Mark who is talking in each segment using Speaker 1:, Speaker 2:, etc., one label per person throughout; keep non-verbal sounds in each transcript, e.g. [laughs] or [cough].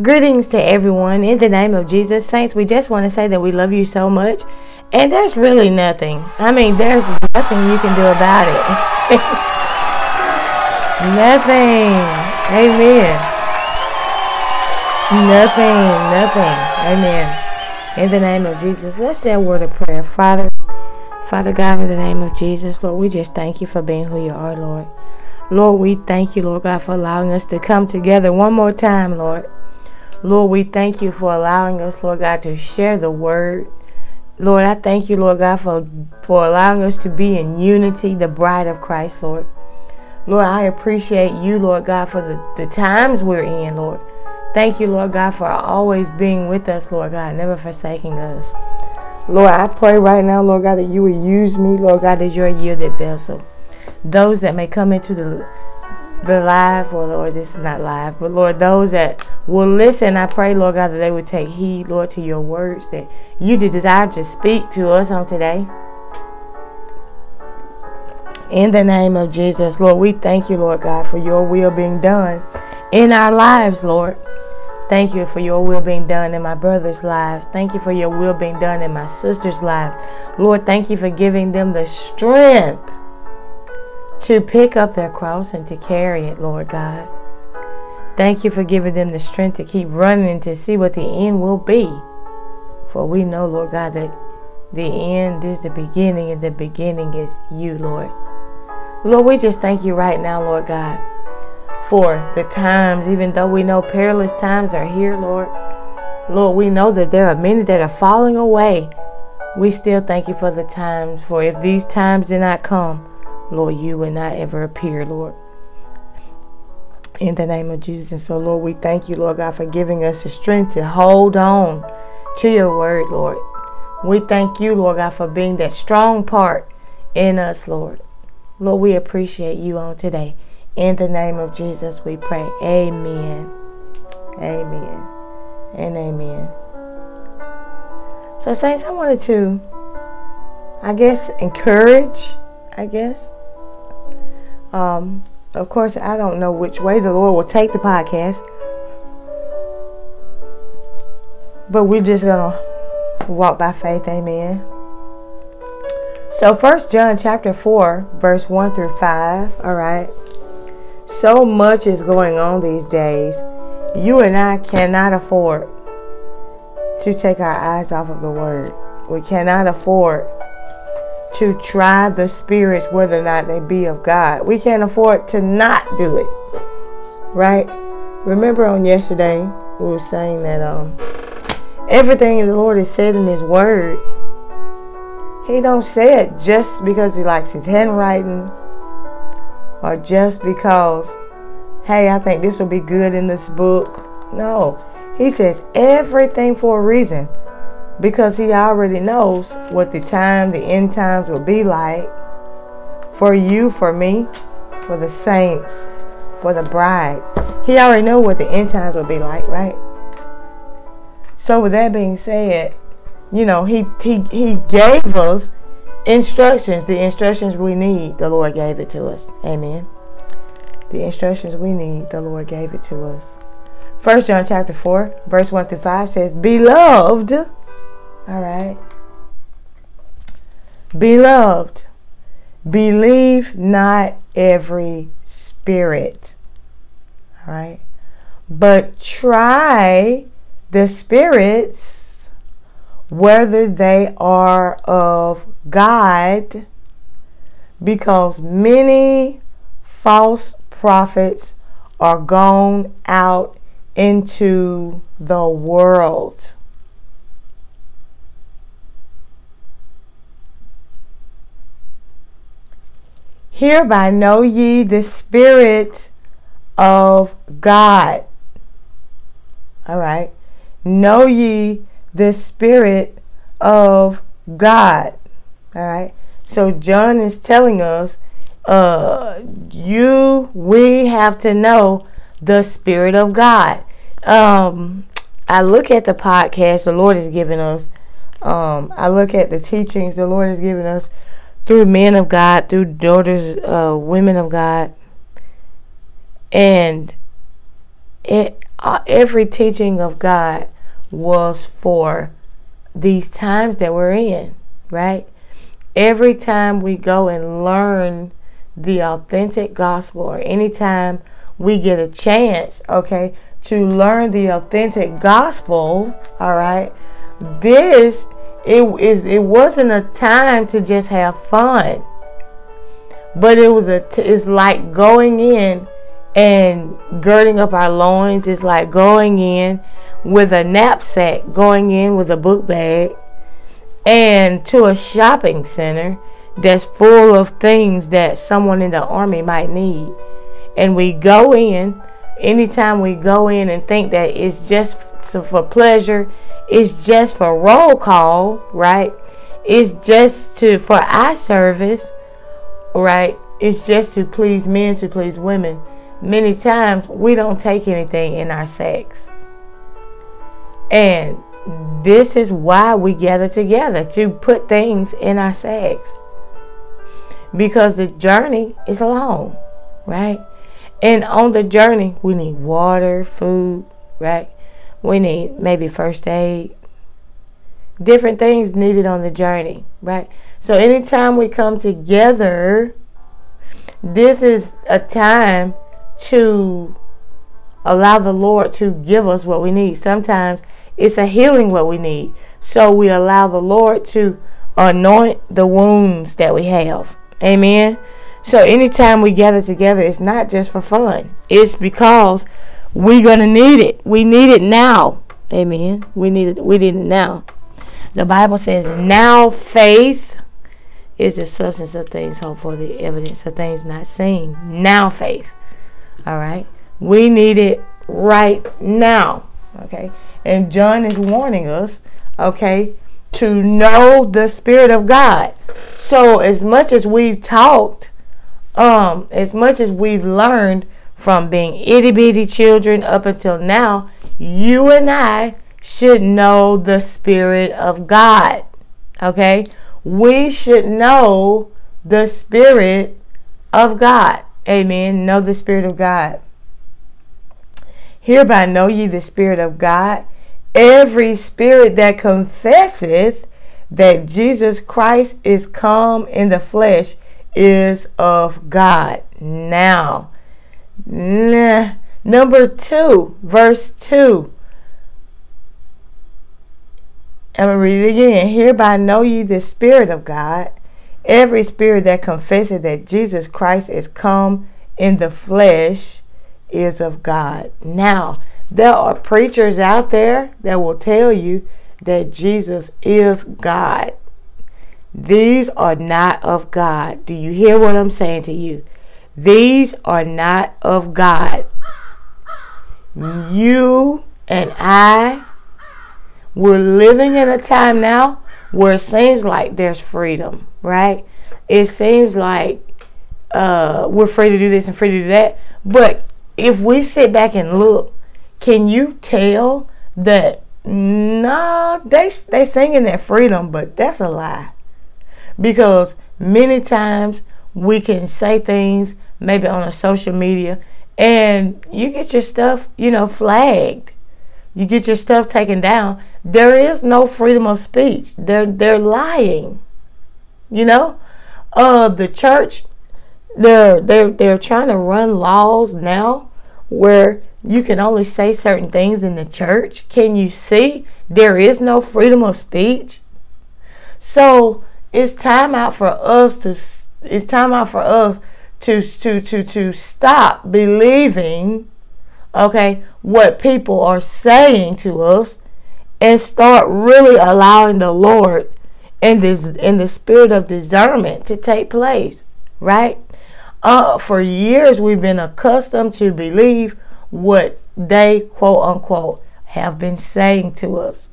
Speaker 1: Greetings to everyone. In the name of Jesus, Saints, we just want to say that we love you so much. And there's really nothing. I mean, there's nothing you can do about it. [laughs] nothing. Amen. Nothing. Nothing. Amen. In the name of Jesus, let's say a word of prayer. Father, Father God, in the name of Jesus, Lord, we just thank you for being who you are, Lord. Lord, we thank you, Lord God, for allowing us to come together one more time, Lord. Lord, we thank you for allowing us, Lord God, to share the word. Lord, I thank you, Lord God, for, for allowing us to be in unity, the bride of Christ, Lord. Lord, I appreciate you, Lord God, for the, the times we're in, Lord. Thank you, Lord God, for always being with us, Lord God, never forsaking us. Lord, I pray right now, Lord God, that you would use me, Lord God, as your yielded vessel. Those that may come into the the live, or Lord, this is not live, but Lord, those that will listen, I pray, Lord God, that they would take heed, Lord, to your words that you desire to speak to us on today. In the name of Jesus, Lord, we thank you, Lord God, for your will being done in our lives, Lord. Thank you for your will being done in my brother's lives. Thank you for your will being done in my sister's lives. Lord, thank you for giving them the strength to pick up their cross and to carry it, Lord God. Thank you for giving them the strength to keep running to see what the end will be. For we know, Lord God, that the end is the beginning and the beginning is you, Lord. Lord, we just thank you right now, Lord God, for the times, even though we know perilous times are here, Lord. Lord, we know that there are many that are falling away. We still thank you for the times, for if these times did not come, Lord, you will not ever appear, Lord. In the name of Jesus. And so, Lord, we thank you, Lord God, for giving us the strength to hold on to your word, Lord. We thank you, Lord God, for being that strong part in us, Lord. Lord, we appreciate you on today. In the name of Jesus, we pray. Amen. Amen. And amen. So, Saints, I wanted to, I guess, encourage, I guess, um, of course, I don't know which way the Lord will take the podcast, but we're just gonna walk by faith. Amen. So, First John chapter four, verse one through five. All right. So much is going on these days. You and I cannot afford to take our eyes off of the Word. We cannot afford to try the spirits whether or not they be of God. We can't afford to not do it, right? Remember on yesterday, we were saying that um, everything the Lord has said in His Word, He don't say it just because He likes His handwriting or just because, hey, I think this will be good in this book. No, He says everything for a reason because he already knows what the time, the end times will be like for you, for me, for the saints, for the bride. He already knew what the end times will be like, right? So with that being said, you know, he he he gave us instructions, the instructions we need, the Lord gave it to us. Amen. The instructions we need, the Lord gave it to us. One John chapter 4, verse 1 through 5 says, Beloved, all right. Beloved, believe not every spirit. All right. But try the spirits whether they are of God, because many false prophets are gone out into the world. Hereby know ye the Spirit of God. All right. Know ye the Spirit of God. All right. So John is telling us uh you we have to know the spirit of God. Um I look at the podcast the Lord has given us. Um I look at the teachings the Lord has given us through men of God, through daughters, uh, women of God, and it, uh, every teaching of God was for these times that we're in, right? Every time we go and learn the authentic gospel, or anytime we get a chance, okay, to learn the authentic gospel, all right, this it is it wasn't a time to just have fun but it was a t- it's like going in and girding up our loins it's like going in with a knapsack going in with a book bag and to a shopping center that's full of things that someone in the army might need and we go in anytime we go in and think that it's just for pleasure, it's just for roll call, right? It's just to for our service, right? It's just to please men, to please women. Many times we don't take anything in our sex. And this is why we gather together to put things in our sex. Because the journey is long, right? And on the journey, we need water, food, right? We need maybe first aid, different things needed on the journey, right? So anytime we come together, this is a time to allow the Lord to give us what we need. Sometimes it's a healing what we need. So we allow the Lord to anoint the wounds that we have. Amen. So anytime we gather together, it's not just for fun. It's because we're gonna need it. We need it now. Amen. We need it. We need it now. The Bible says, "Now faith is the substance of things hoped for, the evidence of things not seen." Now faith. All right. We need it right now. Okay. And John is warning us. Okay. To know the Spirit of God. So, as much as we've talked um, as much as we've learned from being itty bitty children up until now, you and I should know the Spirit of God. Okay? We should know the Spirit of God. Amen. Know the Spirit of God. Hereby know ye the Spirit of God. Every spirit that confesseth that Jesus Christ is come in the flesh is of God now. Nah. Number two, verse two. I'm going to read it again. Hereby know ye the Spirit of God. Every spirit that confesseth that Jesus Christ is come in the flesh is of God. Now, there are preachers out there that will tell you that Jesus is God. These are not of God. Do you hear what I'm saying to you? These are not of God. You and I, we're living in a time now where it seems like there's freedom, right? It seems like uh, we're free to do this and free to do that. But if we sit back and look, can you tell that no, nah, they they singing that freedom, but that's a lie because many times we can say things maybe on a social media and you get your stuff, you know, flagged. You get your stuff taken down. There is no freedom of speech. They're they're lying. You know? Uh the church they're they're they're trying to run laws now where you can only say certain things in the church. Can you see there is no freedom of speech? So it's time out for us to it's time out for us to to to to stop believing okay what people are saying to us and start really allowing the Lord and this in the spirit of discernment to take place, right? Uh, for years we've been accustomed to believe what they quote unquote have been saying to us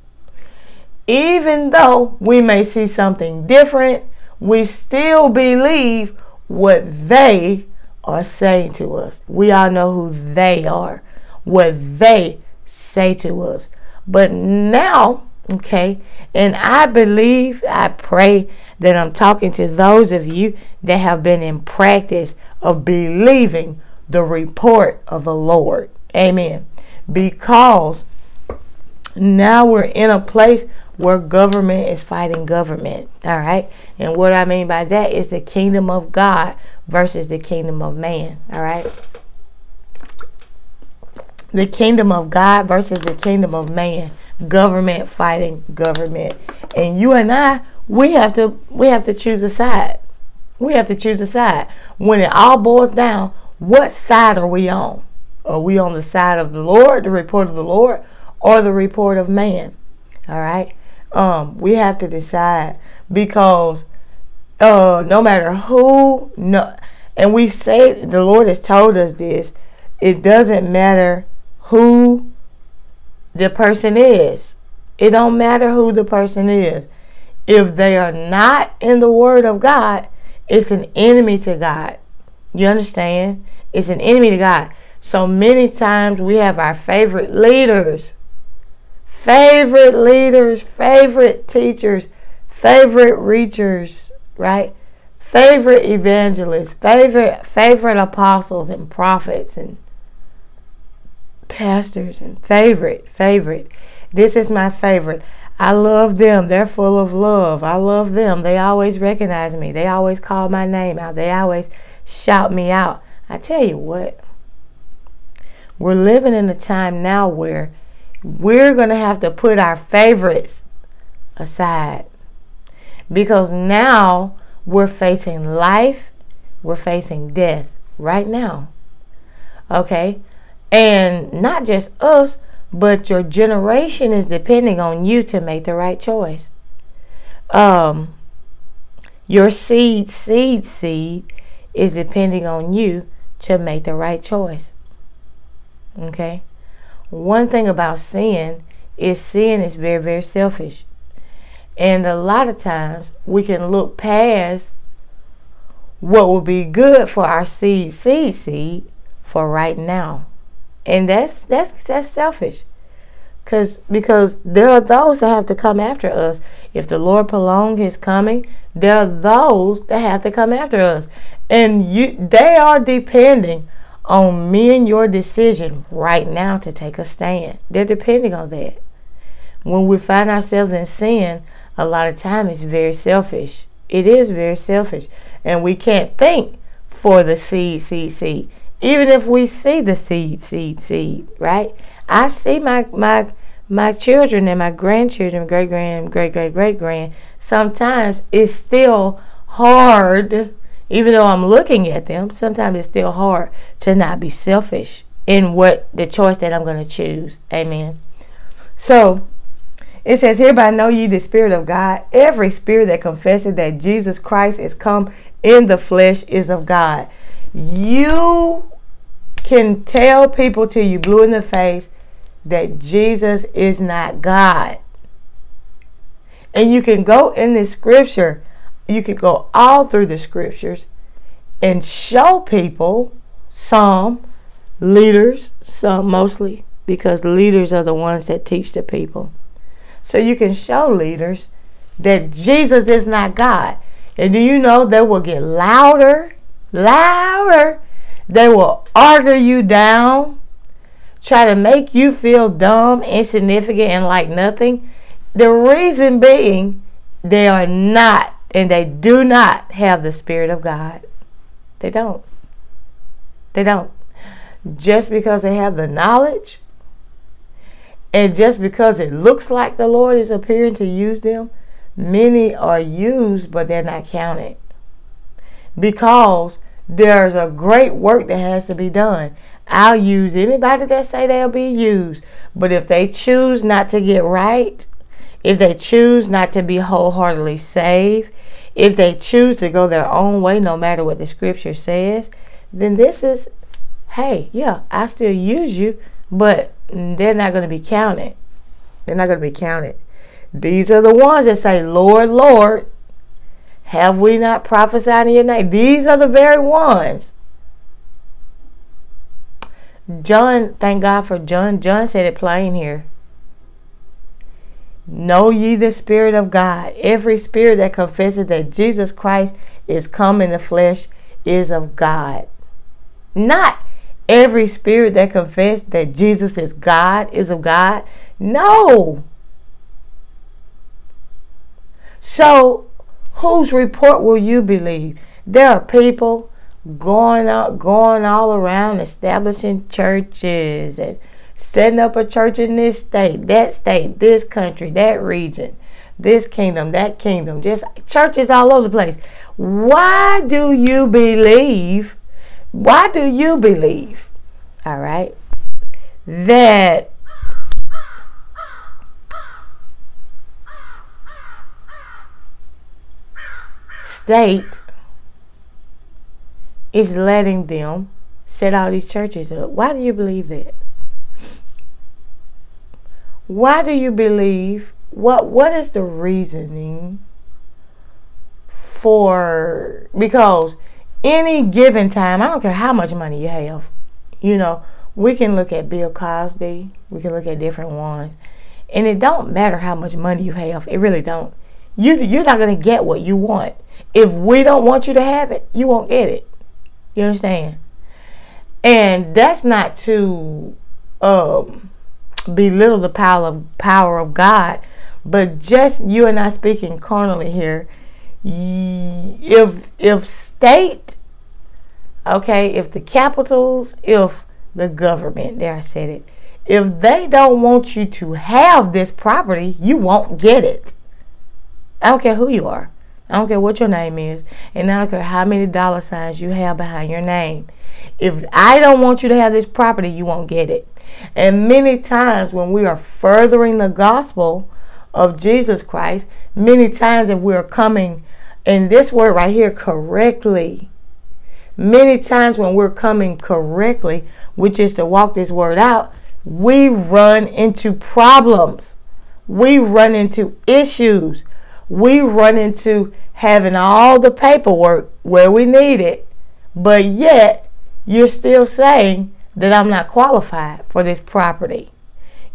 Speaker 1: even though we may see something different, we still believe what they are saying to us. We all know who they are, what they say to us. But now, okay, and I believe, I pray that I'm talking to those of you that have been in practice of believing the report of the Lord. Amen. Because now we're in a place where government is fighting government. All right. And what I mean by that is the kingdom of God versus the kingdom of man. All right. The kingdom of God versus the kingdom of man. Government fighting government. And you and I, we have to we have to choose a side. We have to choose a side. When it all boils down, what side are we on? Are we on the side of the Lord, the report of the Lord, or the report of man? All right. Um, we have to decide because uh, no matter who, no, and we say the Lord has told us this. It doesn't matter who the person is. It don't matter who the person is. If they are not in the Word of God, it's an enemy to God. You understand? It's an enemy to God. So many times we have our favorite leaders favorite leaders, favorite teachers, favorite reachers, right? Favorite evangelists, favorite favorite apostles and prophets and pastors and favorite, favorite. This is my favorite. I love them. They're full of love. I love them. They always recognize me. They always call my name out. They always shout me out. I tell you what, we're living in a time now where we're going to have to put our favorites aside because now we're facing life, we're facing death right now. Okay? And not just us, but your generation is depending on you to make the right choice. Um your seed seed seed is depending on you to make the right choice. Okay? one thing about sin is sin is very, very selfish. And a lot of times we can look past what will be good for our seed, seed, seed for right now. And that's that's that's selfish. Cause because there are those that have to come after us. If the Lord prolong his coming, there are those that have to come after us. And you they are depending on men your decision right now to take a stand. They're depending on that. When we find ourselves in sin, a lot of time it's very selfish. It is very selfish. And we can't think for the seed, seed, seed. Even if we see the seed, seed, seed, right? I see my my my children and my grandchildren, great grand, great great great grand, sometimes it's still hard even though I'm looking at them, sometimes it's still hard to not be selfish in what the choice that I'm going to choose. Amen. So it says, Hereby know ye the Spirit of God. Every spirit that confesses that Jesus Christ is come in the flesh is of God. You can tell people till you blue in the face that Jesus is not God. And you can go in this scripture you can go all through the scriptures and show people some leaders, some mostly, because leaders are the ones that teach the people. So you can show leaders that Jesus is not God. And do you know they will get louder, louder. They will argue you down, try to make you feel dumb, insignificant, and like nothing. The reason being, they are not and they do not have the Spirit of God. They don't. They don't. Just because they have the knowledge and just because it looks like the Lord is appearing to use them, many are used, but they're not counted. Because there's a great work that has to be done. I'll use anybody that say they'll be used, but if they choose not to get right, if they choose not to be wholeheartedly saved, if they choose to go their own way, no matter what the scripture says, then this is, hey, yeah, I still use you, but they're not going to be counted. They're not going to be counted. These are the ones that say, Lord, Lord, have we not prophesied in your name? These are the very ones. John, thank God for John. John said it plain here. Know ye the Spirit of God. Every spirit that confesses that Jesus Christ is come in the flesh is of God. Not every spirit that confesses that Jesus is God is of God. No. So, whose report will you believe? There are people going out, going all around, establishing churches and setting up a church in this state, that state, this country, that region, this kingdom, that kingdom, just churches all over the place. Why do you believe? Why do you believe? All right, that state is letting them set all these churches up. Why do you believe that? Why do you believe? What what is the reasoning for because any given time, I don't care how much money you have, you know, we can look at Bill Cosby, we can look at different ones, and it don't matter how much money you have. It really don't. You you're not gonna get what you want. If we don't want you to have it, you won't get it. You understand? And that's not to um belittle the power of, power of God, but just you and I speaking carnally here. If if state, okay, if the capitals, if the government, there I said it. If they don't want you to have this property, you won't get it. I don't care who you are. I don't care what your name is, and I don't care how many dollar signs you have behind your name. If I don't want you to have this property, you won't get it. And many times when we are furthering the gospel of Jesus Christ, many times if we're coming in this word right here correctly, many times when we're coming correctly, which is to walk this word out, we run into problems. We run into issues. We run into having all the paperwork where we need it. But yet, you're still saying, that I'm not qualified for this property.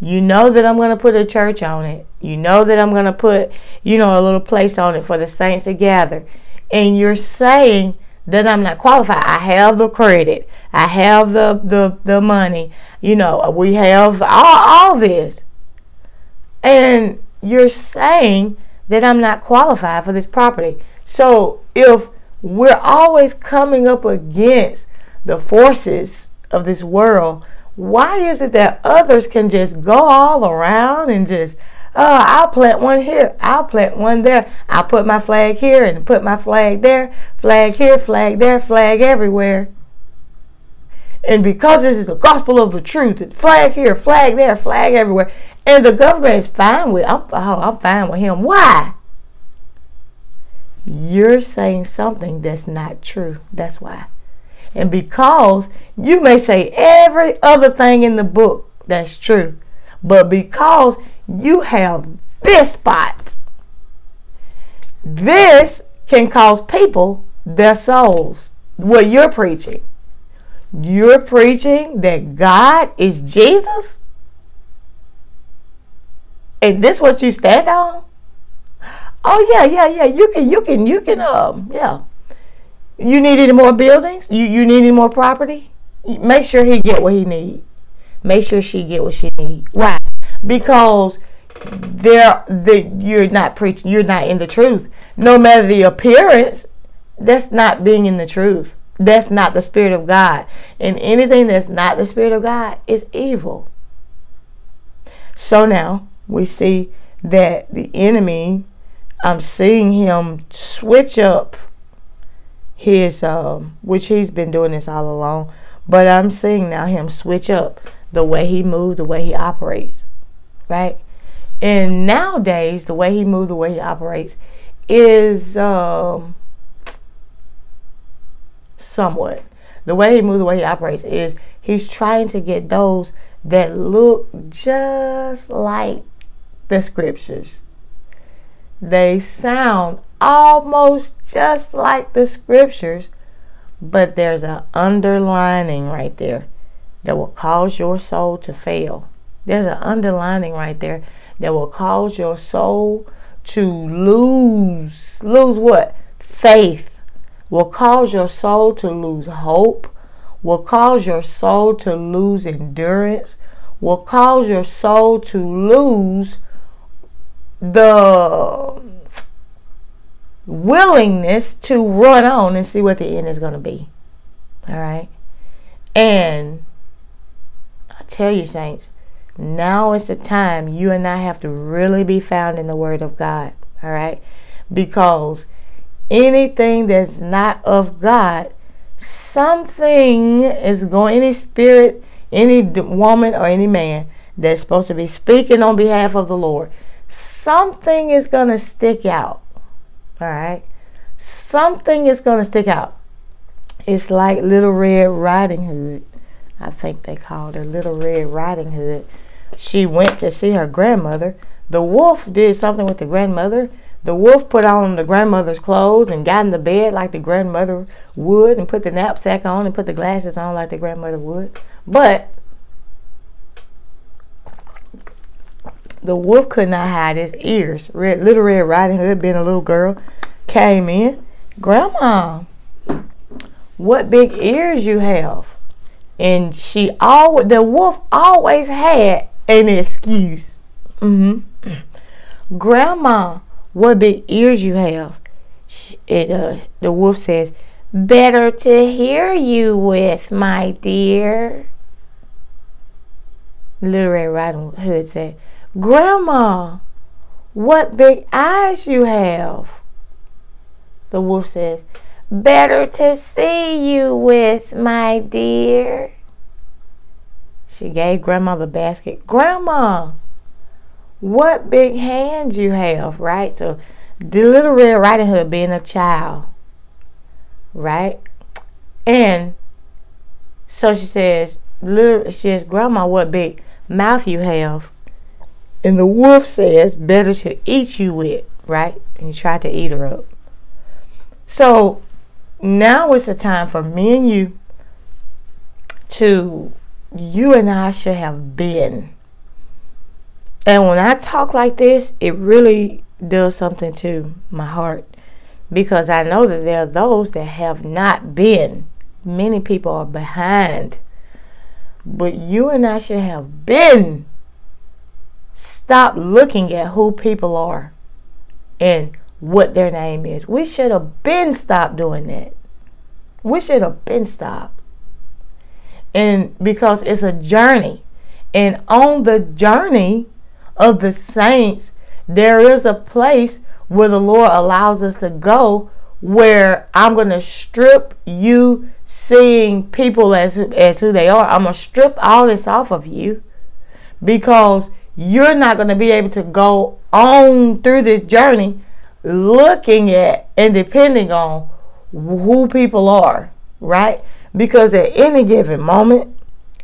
Speaker 1: You know that I'm going to put a church on it. You know that I'm going to put, you know, a little place on it for the saints to gather. And you're saying that I'm not qualified. I have the credit. I have the the, the money. You know, we have all, all this. And you're saying that I'm not qualified for this property. So if we're always coming up against the forces of this world, why is it that others can just go all around and just, oh, I'll plant one here, I'll plant one there, I'll put my flag here and put my flag there, flag here, flag there, flag everywhere. And because this is the gospel of the truth, flag here, flag there, flag everywhere, and the government is fine with, I'm, oh, I'm fine with him. Why? You're saying something that's not true. That's why. And because you may say every other thing in the book that's true, but because you have this spot, this can cause people their souls. What you're preaching. You're preaching that God is Jesus? And this what you stand on? Oh yeah, yeah, yeah. You can you can you can um yeah. You need any more buildings? You you need any more property? Make sure he get what he need. Make sure she get what she need. Why? Because there that you're not preaching. You're not in the truth. No matter the appearance, that's not being in the truth. That's not the spirit of God. And anything that's not the spirit of God is evil. So now we see that the enemy. I'm seeing him switch up his, uh, which he's been doing this all along. But I'm seeing now him switch up the way he moves, the way he operates, right? And nowadays, the way he moves, the way he operates is um, somewhat. The way he moves, the way he operates is he's trying to get those that look just like the scriptures. They sound almost just like the scriptures, but there's an underlining right there that will cause your soul to fail. There's an underlining right there that will cause your soul to lose lose what? Faith. Will cause your soul to lose hope, will cause your soul to lose endurance, will cause your soul to lose the willingness to run on and see what the end is going to be. All right. And I tell you, Saints, now is the time you and I have to really be found in the Word of God. All right. Because anything that's not of God, something is going, any spirit, any woman, or any man that's supposed to be speaking on behalf of the Lord, something is going to stick out all right. Something is going to stick out. It's like Little Red Riding Hood. I think they called her Little Red Riding Hood. She went to see her grandmother. The wolf did something with the grandmother. The wolf put on the grandmother's clothes and got in the bed like the grandmother would and put the knapsack on and put the glasses on like the grandmother would. But The wolf could not hide his ears. Red, little Red Riding Hood, being a little girl, came in. Grandma, what big ears you have! And she always, the wolf always had an excuse. Mm-hmm. [clears throat] Grandma, what big ears you have! She, it, uh, the wolf says, "Better to hear you with, my dear." Little Red Riding Hood said, Grandma, what big eyes you have. The wolf says, Better to see you with, my dear. She gave Grandma the basket. Grandma, what big hands you have, right? So, the little Red Riding Hood being a child, right? And so she says, little, she says, Grandma, what big mouth you have. And the wolf says, Better to eat you with, right? And he tried to eat her up. So now is the time for me and you to, you and I should have been. And when I talk like this, it really does something to my heart because I know that there are those that have not been. Many people are behind. But you and I should have been stop looking at who people are and what their name is. We should have been stopped doing that. We should have been stopped. And because it's a journey. And on the journey of the saints, there is a place where the Lord allows us to go where I'm going to strip you seeing people as, as who they are. I'm going to strip all this off of you because you're not going to be able to go on through this journey looking at and depending on who people are, right? Because at any given moment,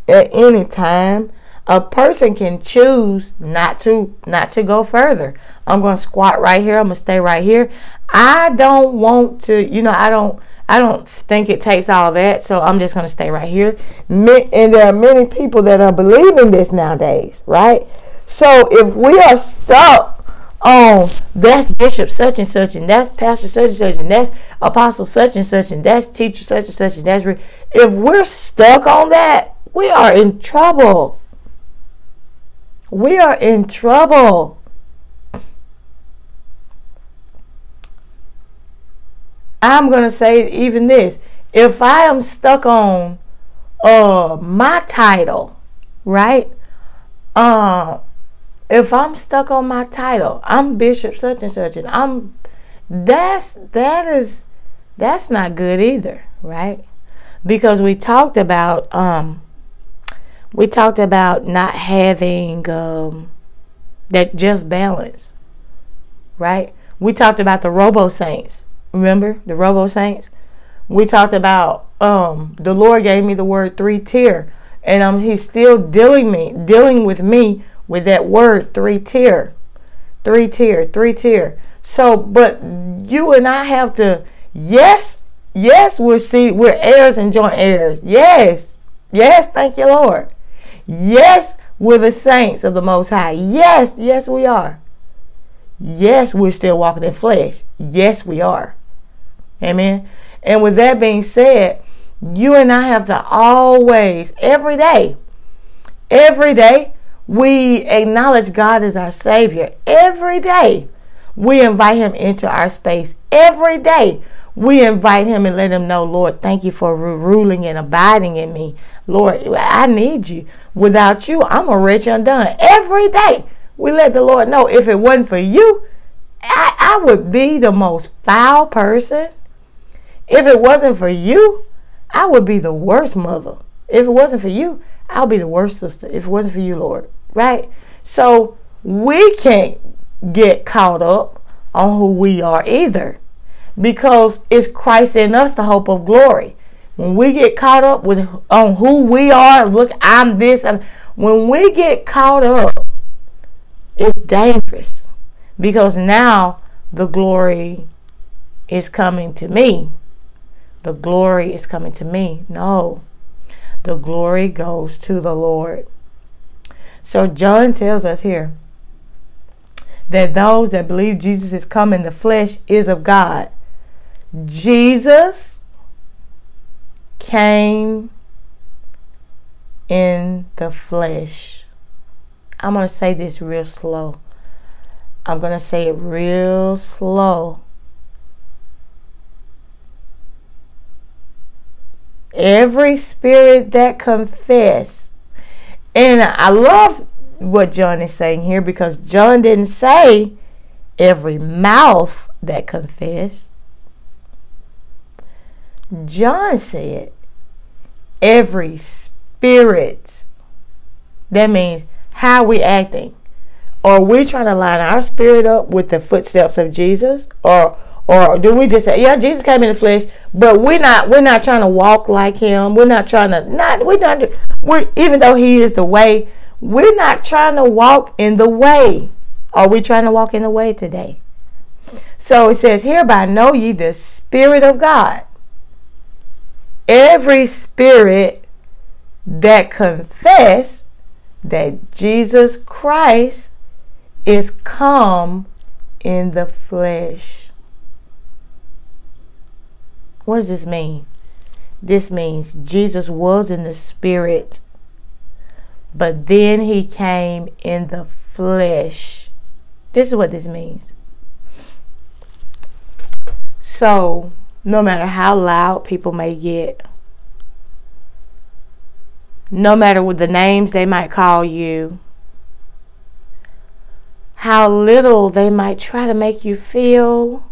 Speaker 1: at any time, a person can choose not to not to go further. I'm going to squat right here. I'm going to stay right here. I don't want to, you know, I don't I don't think it takes all that, so I'm just going to stay right here. And there are many people that are believing this nowadays, right? So if we are stuck on that's bishop such and such and that's pastor such and such and that's apostle such and such and that's teacher such and such and that's re- if we're stuck on that, we are in trouble. We are in trouble. I'm going to say even this. If I am stuck on uh my title, right? Um uh, if I'm stuck on my title, I'm bishop such and such, and I'm that's that is that's not good either, right? Because we talked about um we talked about not having um that just balance, right? We talked about the robo saints. Remember the robo saints? We talked about um the Lord gave me the word three tier and um he's still dealing me dealing with me with that word three tier, three tier, three tier. So, but you and I have to, yes, yes, we're see, we're heirs and joint heirs. Yes, yes, thank you, Lord. Yes, we're the saints of the Most High. Yes, yes, we are. Yes, we're still walking in flesh. Yes, we are. Amen. And with that being said, you and I have to always, every day, every day, we acknowledge God as our Savior every day, we invite Him into our space every day. We invite him and let him know, Lord, thank you for ruling and abiding in me. Lord, I need you. Without you, I'm a rich undone. Every day, we let the Lord know if it wasn't for you, I, I would be the most foul person. If it wasn't for you, I would be the worst mother. If it wasn't for you, I'll be the worst sister. If it wasn't for you, Lord right? So we can't get caught up on who we are either because it's Christ in us, the hope of glory. When we get caught up with on who we are, look, I'm this, and when we get caught up, it's dangerous because now the glory is coming to me. The glory is coming to me. No, the glory goes to the Lord. So John tells us here that those that believe Jesus is come in the flesh is of God. Jesus came in the flesh. I'm going to say this real slow. I'm going to say it real slow. Every spirit that confess and I love what John is saying here because John didn't say every mouth that confess. John said every spirit. That means how we acting. Are we trying to line our spirit up with the footsteps of Jesus? Or or do we just say, yeah, Jesus came in the flesh, but we're not we're not trying to walk like him. We're not trying to not we're not we're even though he is the way, we're not trying to walk in the way. Are we trying to walk in the way today? So it says, Hereby know ye the Spirit of God. Every spirit that confess that Jesus Christ is come in the flesh. What does this mean? This means Jesus was in the spirit, but then he came in the flesh. This is what this means. So, no matter how loud people may get, no matter what the names they might call you, how little they might try to make you feel,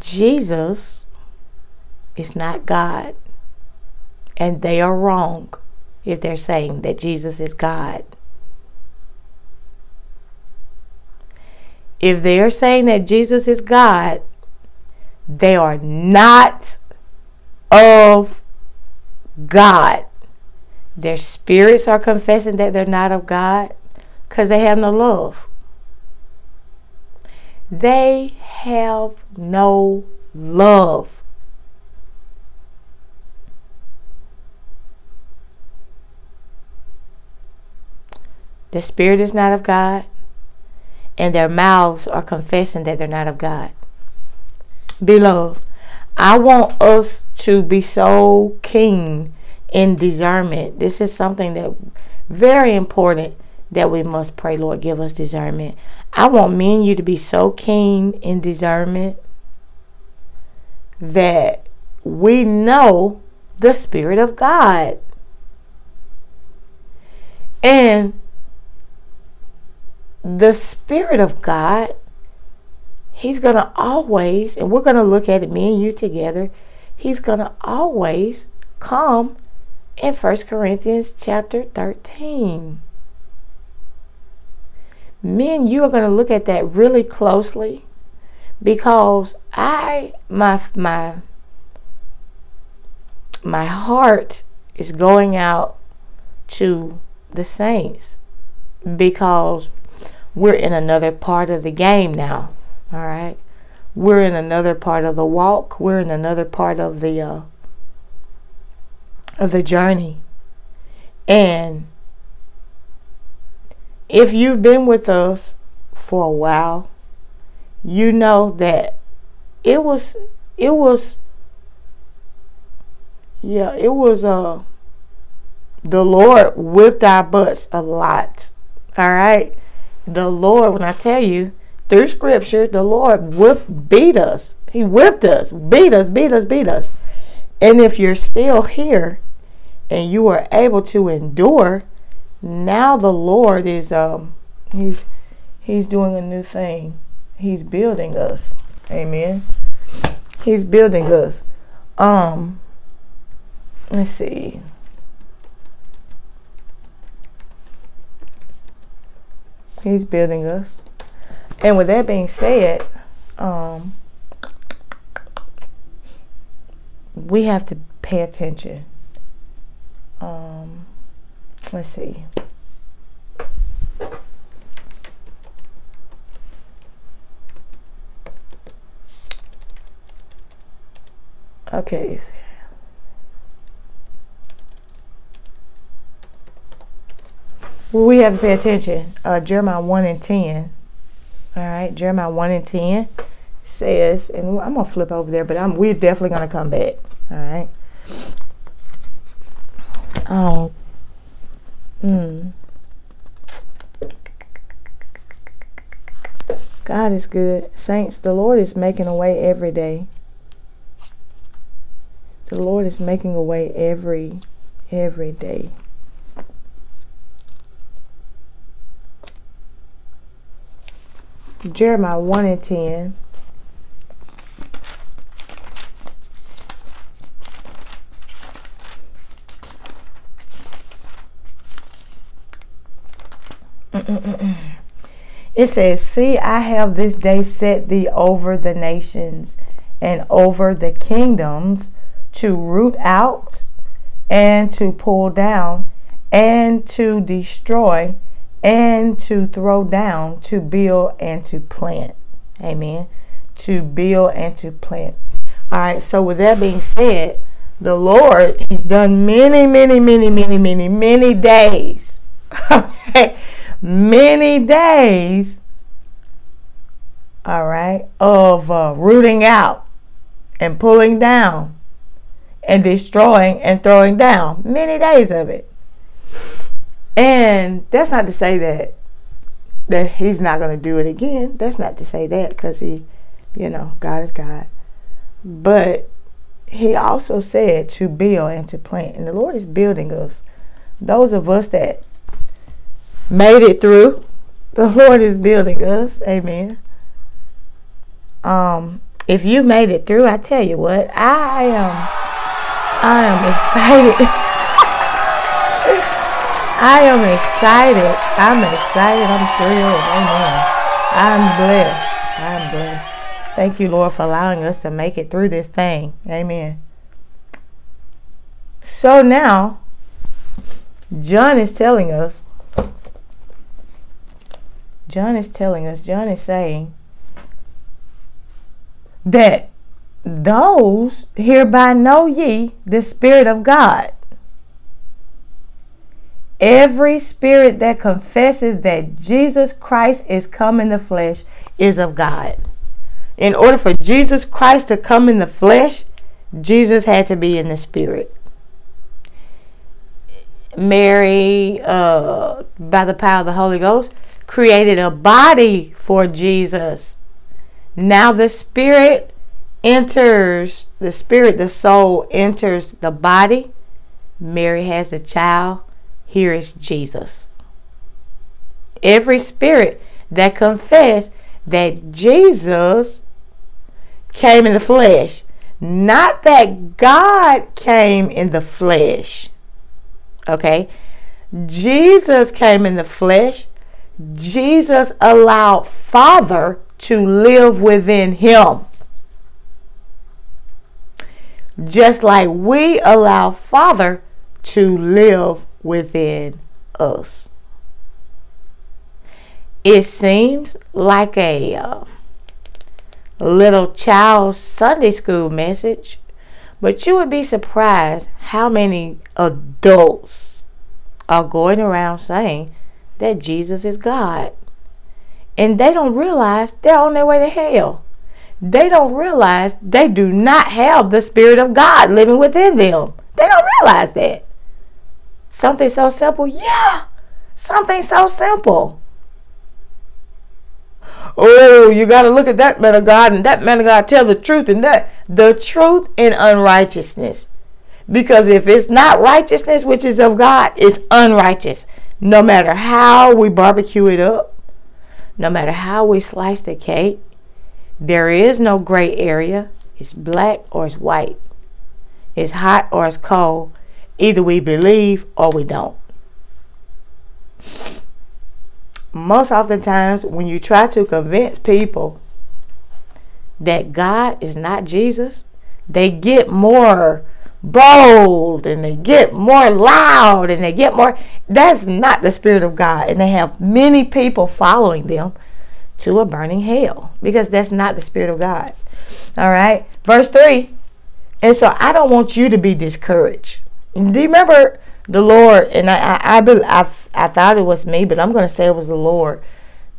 Speaker 1: Jesus is not God. And they are wrong if they're saying that Jesus is God. If they are saying that Jesus is God, they are not of God. Their spirits are confessing that they're not of God because they have no love. They have no love. The spirit is not of God, and their mouths are confessing that they're not of God. Beloved, I want us to be so keen in discernment. This is something that very important that we must pray, Lord, give us discernment. I want me and you to be so keen in discernment that we know the Spirit of God. And the Spirit of God, He's going to always, and we're going to look at it, me and you together, He's going to always come in 1 Corinthians chapter 13 men, you are going to look at that really closely because I, my, my, my heart is going out to the saints because we're in another part of the game now. All right. We're in another part of the walk. We're in another part of the uh, of the journey. And if you've been with us for a while, you know that it was it was yeah, it was uh the Lord whipped our butts a lot. All right. The Lord, when I tell you through scripture, the Lord whipped beat us. He whipped us, beat us, beat us, beat us. And if you're still here and you are able to endure, now the Lord is um, he's he's doing a new thing. He's building us. Amen. He's building us. Um let's see. He's building us. And with that being said, um we have to pay attention. Um Let's see. Okay. Well, we have to pay attention. Uh, Jeremiah 1 and 10. All right, Jeremiah 1 and 10 says, and I'm going to flip over there, but I'm, we're definitely going to come back. All right. Um, Mm. God is good. Saints, the Lord is making a way every day. The Lord is making a way every every day. Jeremiah 1 and 10. It says, See, I have this day set thee over the nations and over the kingdoms to root out and to pull down and to destroy and to throw down, to build and to plant. Amen. To build and to plant. All right, so with that being said, the Lord has done many, many, many, many, many, many days. [laughs] Okay many days, all right, of uh, rooting out and pulling down and destroying and throwing down. Many days of it. And that's not to say that that he's not going to do it again. That's not to say that because he, you know, God is God. But he also said to build and to plant. And the Lord is building us. Those of us that made it through. The [laughs] Lord is building us. Amen. Um, if you made it through, I tell you what, I am I am excited. [laughs] I am excited. I'm excited. I'm thrilled. Amen. I'm blessed. I'm blessed. Thank you, Lord, for allowing us to make it through this thing. Amen. So now, John is telling us John is telling us, John is saying that those hereby know ye the Spirit of God. Every spirit that confesses that Jesus Christ is come in the flesh is of God. In order for Jesus Christ to come in the flesh, Jesus had to be in the spirit. Mary, uh, by the power of the Holy Ghost, created a body for Jesus. Now the spirit enters, the spirit, the soul enters the body. Mary has a child. Here is Jesus. Every spirit that confess that Jesus came in the flesh, not that God came in the flesh. Okay? Jesus came in the flesh Jesus allowed Father to live within him. Just like we allow Father to live within us. It seems like a uh, little child's Sunday school message, but you would be surprised how many adults are going around saying that Jesus is God. And they don't realize they're on their way to hell. They don't realize they do not have the Spirit of God living within them. They don't realize that. Something so simple, yeah. Something so simple. Oh, you got to look at that man of God, and that man of God tell the truth, and that the truth in unrighteousness. Because if it's not righteousness which is of God, it's unrighteous. No matter how we barbecue it up, no matter how we slice the cake, there is no gray area. It's black or it's white. It's hot or it's cold. Either we believe or we don't. Most oftentimes, when you try to convince people that God is not Jesus, they get more bold and they get more loud and they get more. That's not the Spirit of God. And they have many people following them to a burning hell because that's not the Spirit of God. All right. Verse 3. And so I don't want you to be discouraged. Do you remember the Lord? And I, I, I, I, I thought it was me, but I'm going to say it was the Lord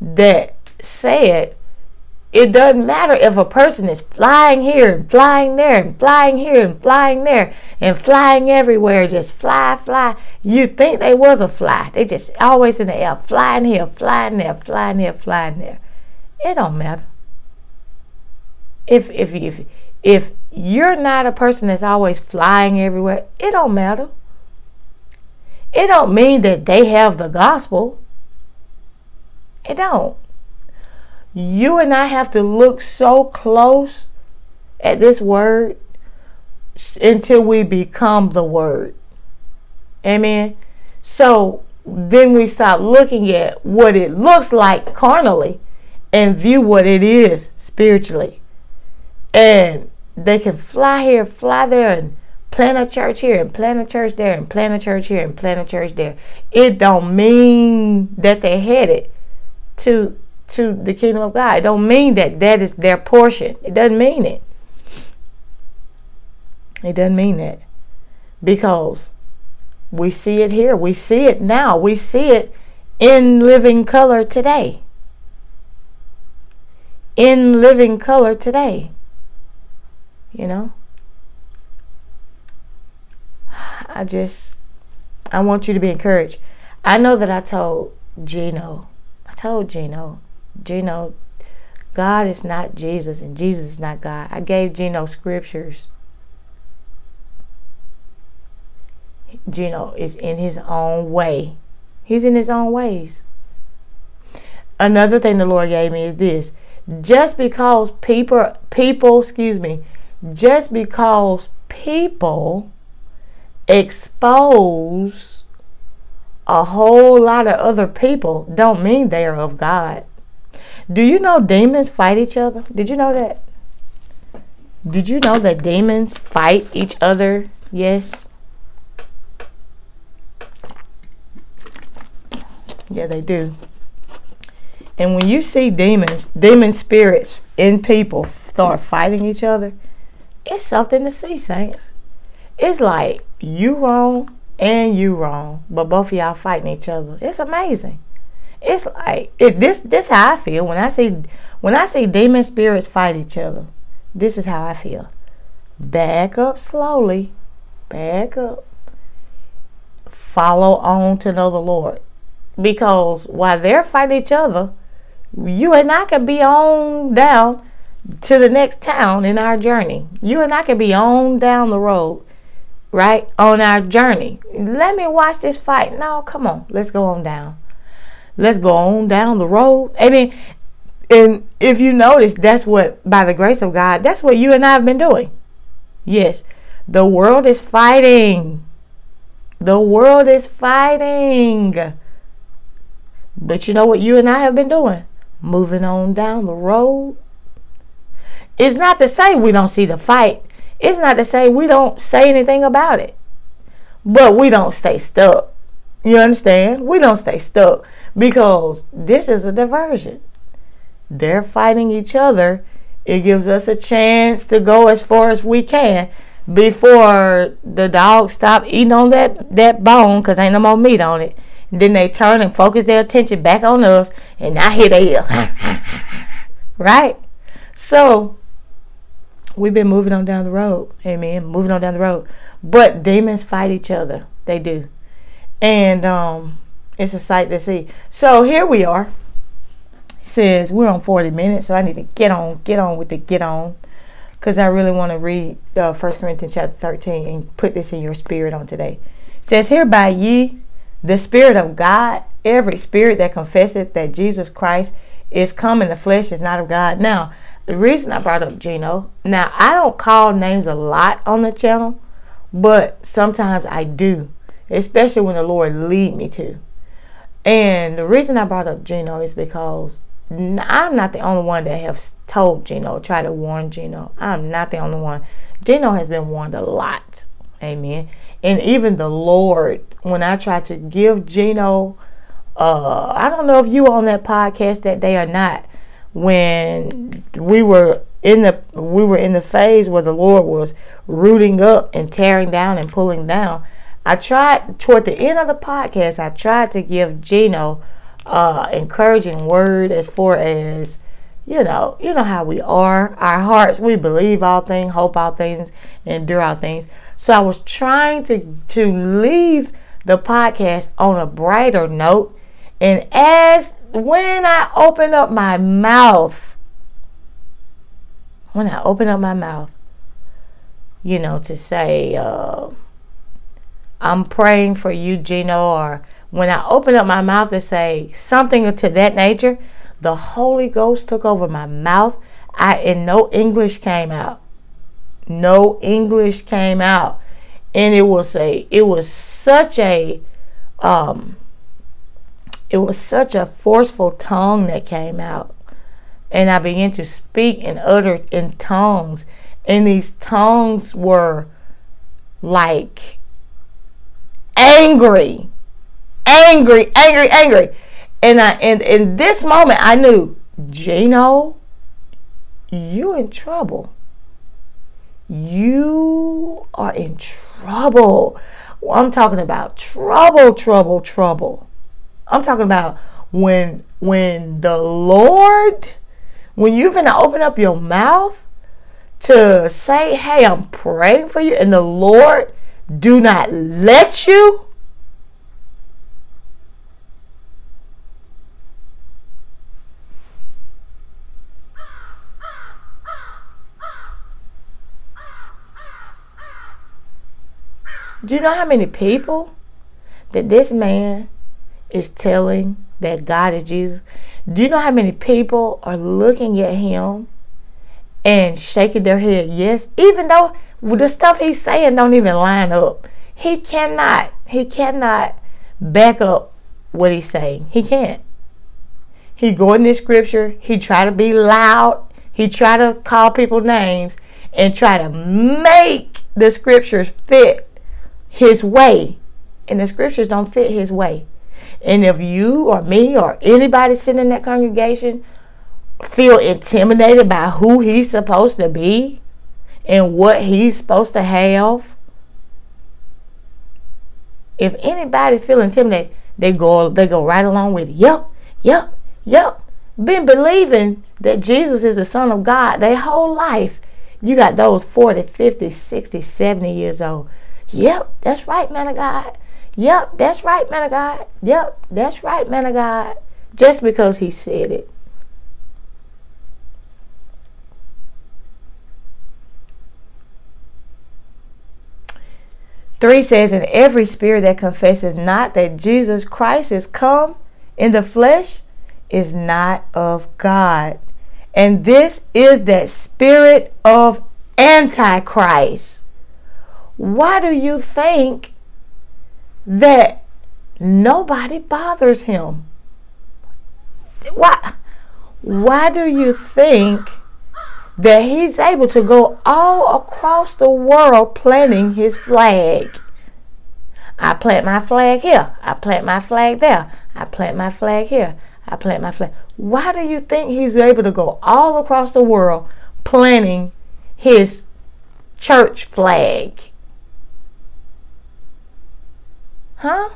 Speaker 1: that said, it doesn't matter if a person is flying here and flying there and flying here and flying there and flying everywhere, just fly, fly. You think they was a fly. They just always in the air, flying here, flying there, flying here, flying there. It don't matter. If if if if you're not a person that's always flying everywhere, it don't matter. It don't mean that they have the gospel. It don't you and I have to look so close at this word until we become the word. Amen. So then we stop looking at what it looks like carnally and view what it is spiritually. And they can fly here, fly there, and plant a church here, and plant a church there, and plant a church here, and plant a church there. It don't mean that they're headed to to the kingdom of God. It don't mean that that is their portion. It doesn't mean it. It doesn't mean that. Because we see it here. We see it now. We see it in living color today. In living color today. You know? I just I want you to be encouraged. I know that I told Gino. I told Gino Gino, God is not Jesus and Jesus is not God. I gave Gino scriptures. Gino is in his own way. He's in his own ways. Another thing the Lord gave me is this. Just because people people, excuse me, just because people expose a whole lot of other people don't mean they are of God. Do you know demons fight each other? Did you know that? Did you know that demons fight each other? Yes. Yeah, they do. And when you see demons, demon spirits in people start fighting each other, it's something to see, saints. It's like you wrong and you wrong, but both of y'all fighting each other. It's amazing it's like it, this this how I feel when I say when I say demon spirits fight each other. This is how I feel. Back up slowly. Back up. Follow on to know the Lord. Because while they're fighting each other, you and I could be on down to the next town in our journey. You and I could be on down the road, right? On our journey. Let me watch this fight. No, come on. Let's go on down let's go on down the road. Amen. And if you notice, that's what, by the grace of God, that's what you and I have been doing. Yes, the world is fighting. The world is fighting. But you know what you and I have been doing? Moving on down the road. It's not to say we don't see the fight, it's not to say we don't say anything about it. But we don't stay stuck. You understand? We don't stay stuck because this is a diversion. They're fighting each other. It gives us a chance to go as far as we can before the dogs stop eating on that, that bone because ain't no more meat on it. Then they turn and focus their attention back on us, and I hear they right? So we've been moving on down the road. Amen. Moving on down the road. But demons fight each other. They do. And um it's a sight to see. So here we are. It says we're on 40 minutes, so I need to get on, get on with the get on. Because I really want to read uh, Corinthians chapter 13 and put this in your spirit on today. It says, Hereby ye, the Spirit of God, every spirit that confesseth that Jesus Christ is come in the flesh is not of God. Now, the reason I brought up Gino, now I don't call names a lot on the channel, but sometimes I do, especially when the Lord lead me to. And the reason I brought up Gino is because I'm not the only one that have told Gino, try to warn Gino. I'm not the only one. Gino has been warned a lot. Amen. And even the Lord, when I tried to give Gino, uh, I don't know if you were on that podcast that day or not, when we were in the we were in the phase where the Lord was rooting up and tearing down and pulling down. I tried toward the end of the podcast, I tried to give Gino uh encouraging word as far as you know, you know how we are. Our hearts, we believe all things, hope all things, endure all things. So I was trying to to leave the podcast on a brighter note. And as when I open up my mouth, when I open up my mouth, you know, to say, uh, I'm praying for you, Gino, or when I open up my mouth to say something to that nature, the Holy Ghost took over my mouth. I and no English came out. No English came out. And it was a it was such a um it was such a forceful tongue that came out. And I began to speak and utter in tongues. And these tongues were like angry, angry, angry, angry. And I and in this moment I knew, Gino, you in trouble. You are in trouble. Well, I'm talking about trouble, trouble, trouble. I'm talking about when when the Lord, when you're gonna open up your mouth to say, "Hey, I'm praying for you," and the Lord do not let you? Do you know how many people that this man is telling that God is Jesus? Do you know how many people are looking at him and shaking their head yes, even though the stuff he's saying don't even line up. He cannot. He cannot back up what he's saying. He can't. He go in this scripture. He try to be loud. He try to call people names and try to make the scriptures fit his way. And the scriptures don't fit his way. And if you or me or anybody sitting in that congregation feel intimidated by who he's supposed to be and what he's supposed to have. If anybody feel intimidated, they go they go right along with it. Yep, yep, yep. Been believing that Jesus is the Son of God their whole life. You got those 40, 50, 60, 70 years old. Yep, that's right, man of God. Yep, that's right, man of God. Yep, that's right, man of God. Just because he said it. 3 says, And every spirit that confesses not that Jesus Christ is come in the flesh is not of God. And this is that spirit of Antichrist. Why do you think that nobody bothers him? Why, why do you think? that he's able to go all across the world planting his flag. I plant my flag here. I plant my flag there. I plant my flag here. I plant my flag. Why do you think he's able to go all across the world planting his church flag? Huh?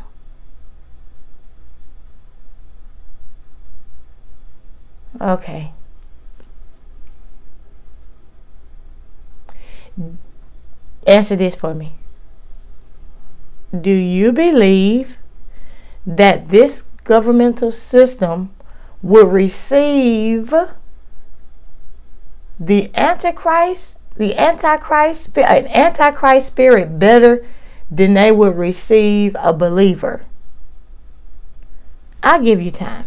Speaker 1: Okay. answer this for me. Do you believe that this governmental system will receive the antichrist, the antichrist, an antichrist spirit better than they will receive a believer? I'll give you time.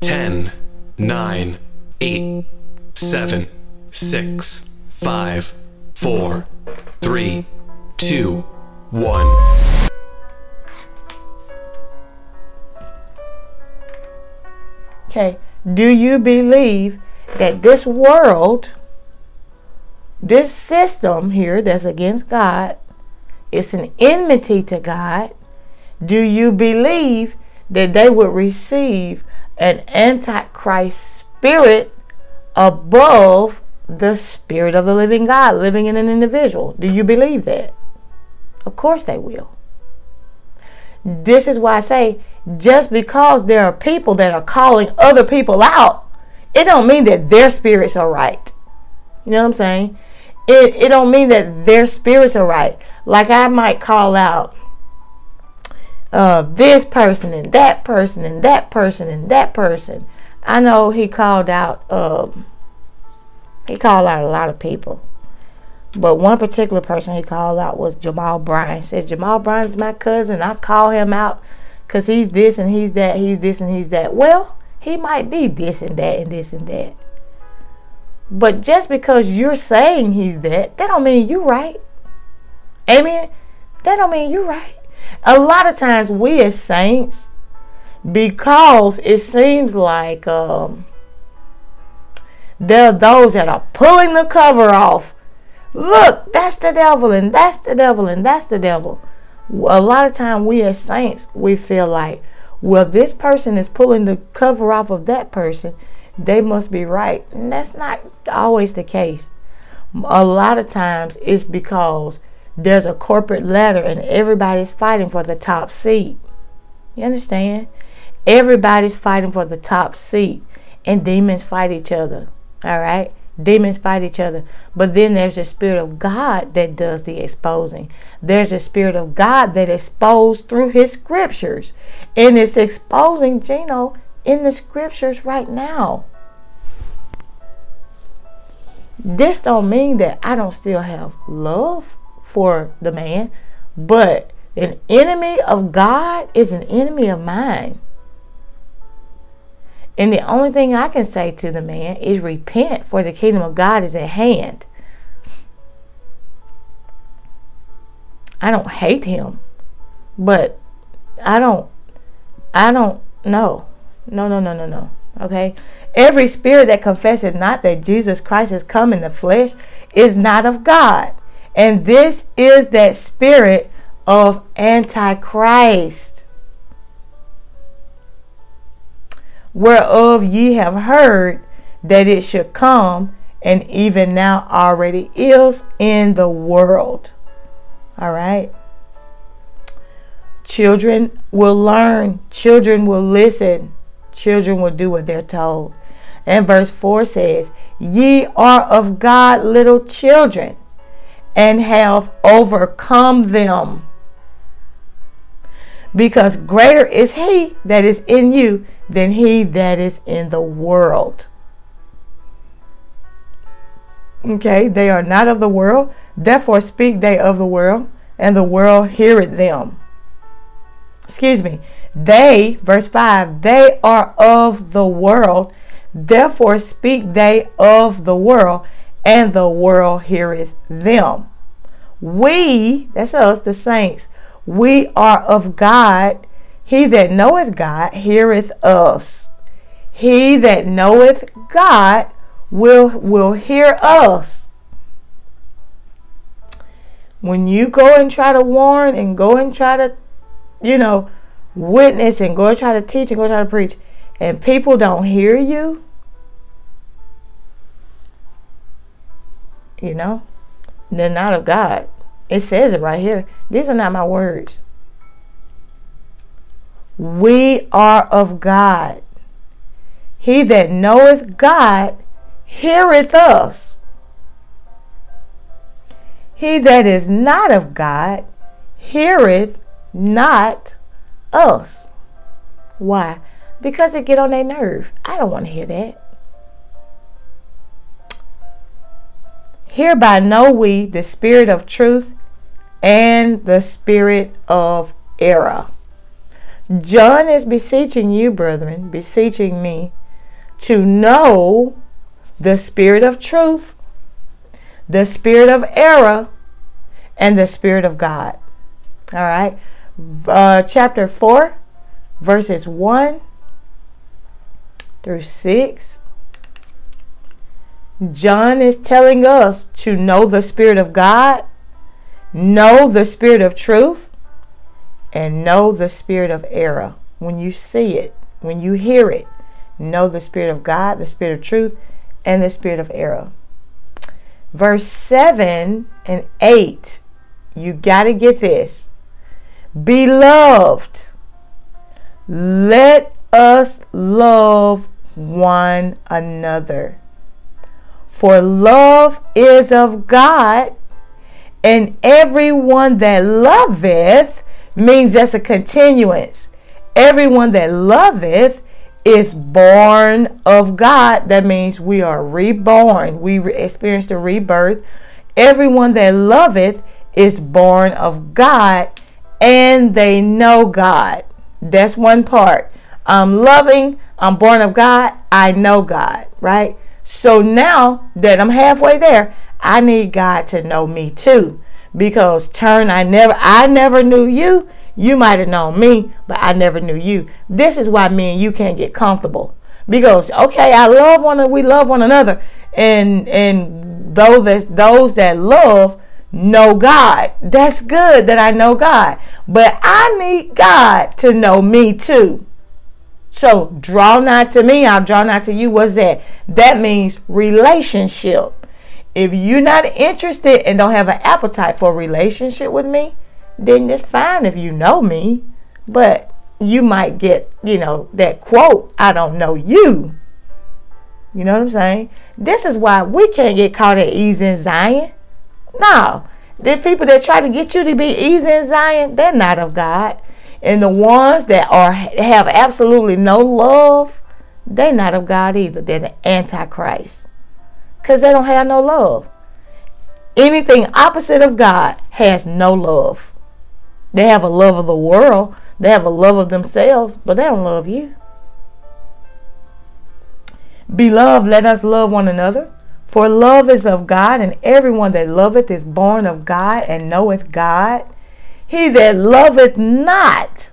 Speaker 1: 10, 9, 8, 7, 6, 5, four, three, two, one. Okay, do you believe that this world, this system here that's against God, it's an enmity to God? Do you believe that they would receive an antichrist spirit above the Spirit of the living God living in an individual. Do you believe that? Of course they will. This is why I say just because there are people that are calling other people out, it don't mean that their spirits are right. You know what I'm saying? It it don't mean that their spirits are right. Like I might call out uh, this person and that person and that person and that person. I know he called out uh, he called out a lot of people. But one particular person he called out was Jamal Bryant. He said Jamal Bryant's my cousin. I call him out because he's this and he's that, he's this and he's that. Well, he might be this and that and this and that. But just because you're saying he's that, that don't mean you're right. Amen. That don't mean you're right. A lot of times we as saints, because it seems like um, there are those that are pulling the cover off. Look, that's the devil, and that's the devil, and that's the devil. A lot of time we as saints, we feel like, well, this person is pulling the cover off of that person. They must be right. And that's not always the case. A lot of times it's because there's a corporate ladder and everybody's fighting for the top seat. You understand? Everybody's fighting for the top seat and demons fight each other. All right. Demons fight each other. But then there's a Spirit of God that does the exposing. There's a Spirit of God that exposed through His scriptures. And it's exposing Gino in the scriptures right now. This don't mean that I don't still have love for the man, but an enemy of God is an enemy of mine. And the only thing I can say to the man is repent, for the kingdom of God is at hand. I don't hate him, but I don't, I don't know. No, no, no, no, no. Okay? Every spirit that confesseth not that Jesus Christ has come in the flesh is not of God. And this is that spirit of Antichrist whereof ye have heard that it should come, and even now already is in the world. All right. Children will learn, children will listen, children will do what they're told. And verse 4 says, Ye are of God little children, and have overcome them because greater is he that is in you than he that is in the world. Okay, they are not of the world, therefore speak they of the world, and the world heareth them. Excuse me. They, verse 5, they are of the world, therefore speak they of the world, and the world heareth them. We, that's us, the saints, we are of God. He that knoweth God heareth us. He that knoweth God will will hear us. When you go and try to warn and go and try to, you know, witness and go and try to teach and go try to preach, and people don't hear you, you know, they're not of God. It says it right here. These are not my words. We are of God. He that knoweth God heareth us. He that is not of God heareth not us. Why? Because it get on their nerve. I don't want to hear that. Hereby know we the spirit of truth and the spirit of error. John is beseeching you, brethren, beseeching me, to know the spirit of truth, the spirit of error, and the spirit of God. All right. Uh, chapter 4, verses 1 through 6 John is telling us to know the Spirit of God, know the Spirit of truth, and know the Spirit of error. When you see it, when you hear it, know the Spirit of God, the Spirit of truth, and the Spirit of error. Verse 7 and 8, you got to get this. Beloved, let us love one another for love is of God, and everyone that loveth means that's a continuance. Everyone that loveth is born of God. That means we are reborn. We re- experienced a rebirth. Everyone that loveth is born of God and they know God. That's one part. I'm loving, I'm born of God, I know God, right? So now that I'm halfway there, I need God to know me too. Because turn, I never I never knew you. You might have known me, but I never knew you. This is why me and you can't get comfortable. Because okay, I love one we love one another. And and those that those that love know God. That's good that I know God. But I need God to know me too. So draw nigh to me, I'll draw nigh to you. What's that? That means relationship. If you're not interested and don't have an appetite for a relationship with me, then it's fine if you know me. But you might get, you know, that quote, I don't know you. You know what I'm saying? This is why we can't get caught at ease in Zion. No. The people that try to get you to be easy in Zion, they're not of God. And the ones that are have absolutely no love, they not of God either. They're the antichrist. Cause they don't have no love. Anything opposite of God has no love. They have a love of the world. They have a love of themselves, but they don't love you. Beloved, let us love one another. For love is of God, and everyone that loveth is born of God and knoweth God. He that loveth not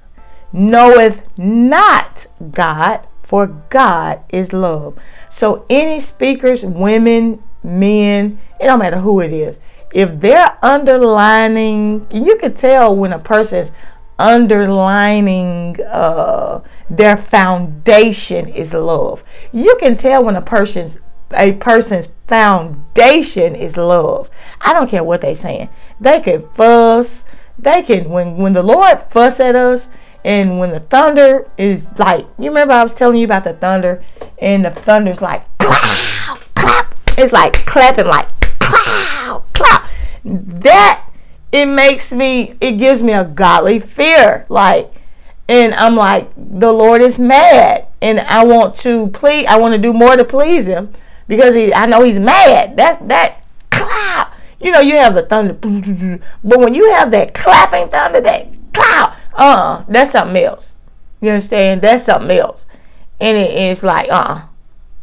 Speaker 1: knoweth not God, for God is love. So, any speakers, women, men, it don't matter who it is, if they're underlining, you can tell when a person's underlining uh, their foundation is love. You can tell when a person's a person's foundation is love. I don't care what they're saying. They can fuss, they can when when the Lord fuss at us and when the thunder is like you remember I was telling you about the thunder and the thunder's like clap clap it's like clapping like clap clap that it makes me it gives me a godly fear like and I'm like the Lord is mad and I want to please I want to do more to please him because he I know he's mad that's that clap you know, you have the thunder, but when you have that clapping thunder, that cloud, uh, uh-uh, that's something else. You understand? That's something else. And it, it's like, uh, uh-uh,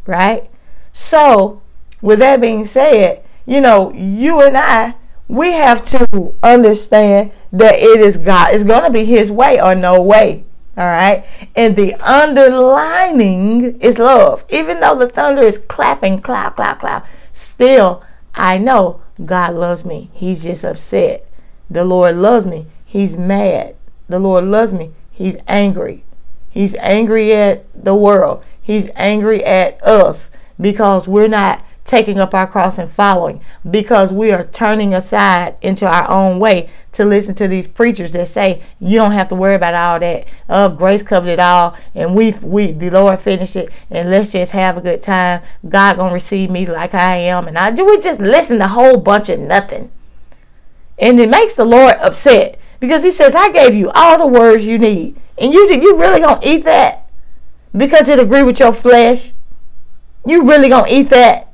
Speaker 1: right? So, with that being said, you know, you and I, we have to understand that it is God. It's going to be His way or no way. All right. And the underlining is love. Even though the thunder is clapping, clap, clap, clap, still, I know God loves me. He's just upset. The Lord loves me. He's mad. The Lord loves me. He's angry. He's angry at the world. He's angry at us because we're not taking up our cross and following because we are turning aside into our own way to listen to these preachers that say you don't have to worry about all that. Oh, grace covered it all, and we we the Lord finished it, and let's just have a good time. God gonna receive me like I am, and I do. We just listen to a whole bunch of nothing, and it makes the Lord upset because He says, "I gave you all the words you need, and you you really gonna eat that because it agree with your flesh." You really gonna eat that?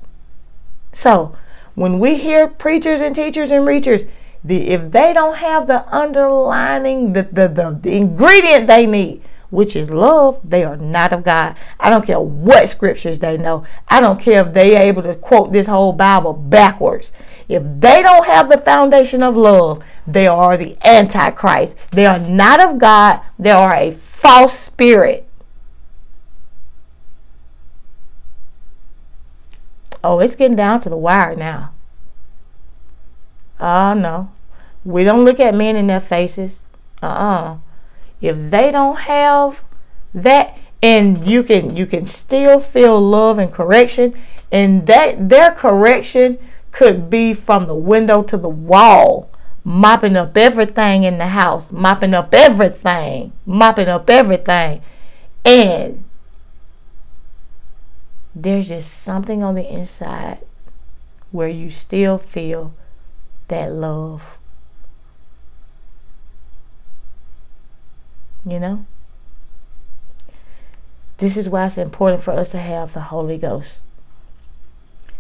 Speaker 1: So when we hear preachers and teachers and preachers, the, if they don't have the underlining, the, the, the, the ingredient they need, which is love, they are not of God. I don't care what scriptures they know. I don't care if they are able to quote this whole Bible backwards. If they don't have the foundation of love, they are the Antichrist. They are not of God. They are a false spirit. Oh, it's getting down to the wire now. Oh, no. We don't look at men in their faces. Uh uh-uh. uh If they don't have that, and you can you can still feel love and correction, and that their correction could be from the window to the wall, mopping up everything in the house, mopping up everything, mopping up everything, and there's just something on the inside where you still feel that love. You know? This is why it's important for us to have the Holy Ghost.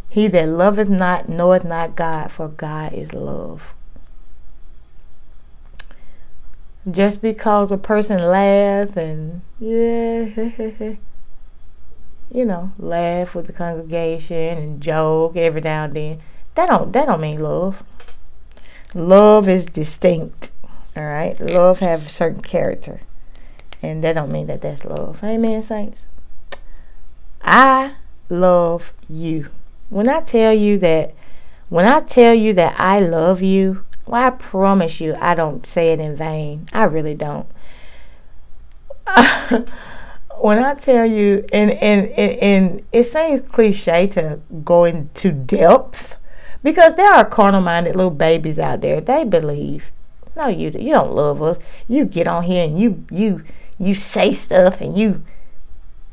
Speaker 1: He that loveth not knoweth not God, for God is love. Just because a person laughs and yeah [laughs] you know, laugh with the congregation and joke every now and then. That don't that don't mean love. Love is distinct. All right, love have a certain character, and that don't mean that that's love. Amen, saints. I love you. When I tell you that, when I tell you that I love you, well, I promise you, I don't say it in vain. I really don't. [laughs] when I tell you, and, and, and, and it seems cliche to go into depth because there are carnal minded little babies out there. They believe, no, you you don't love us. You get on here and you you you say stuff and you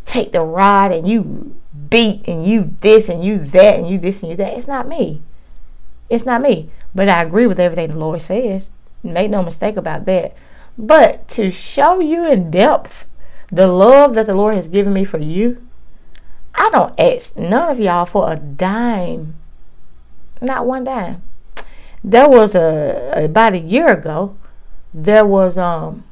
Speaker 1: take the rod and you beat and you this and you that and you this and you that. It's not me. It's not me. But I agree with everything the Lord says. Make no mistake about that. But to show you in depth the love that the Lord has given me for you, I don't ask none of y'all for a dime. Not one dime. There was a about a year ago, there was um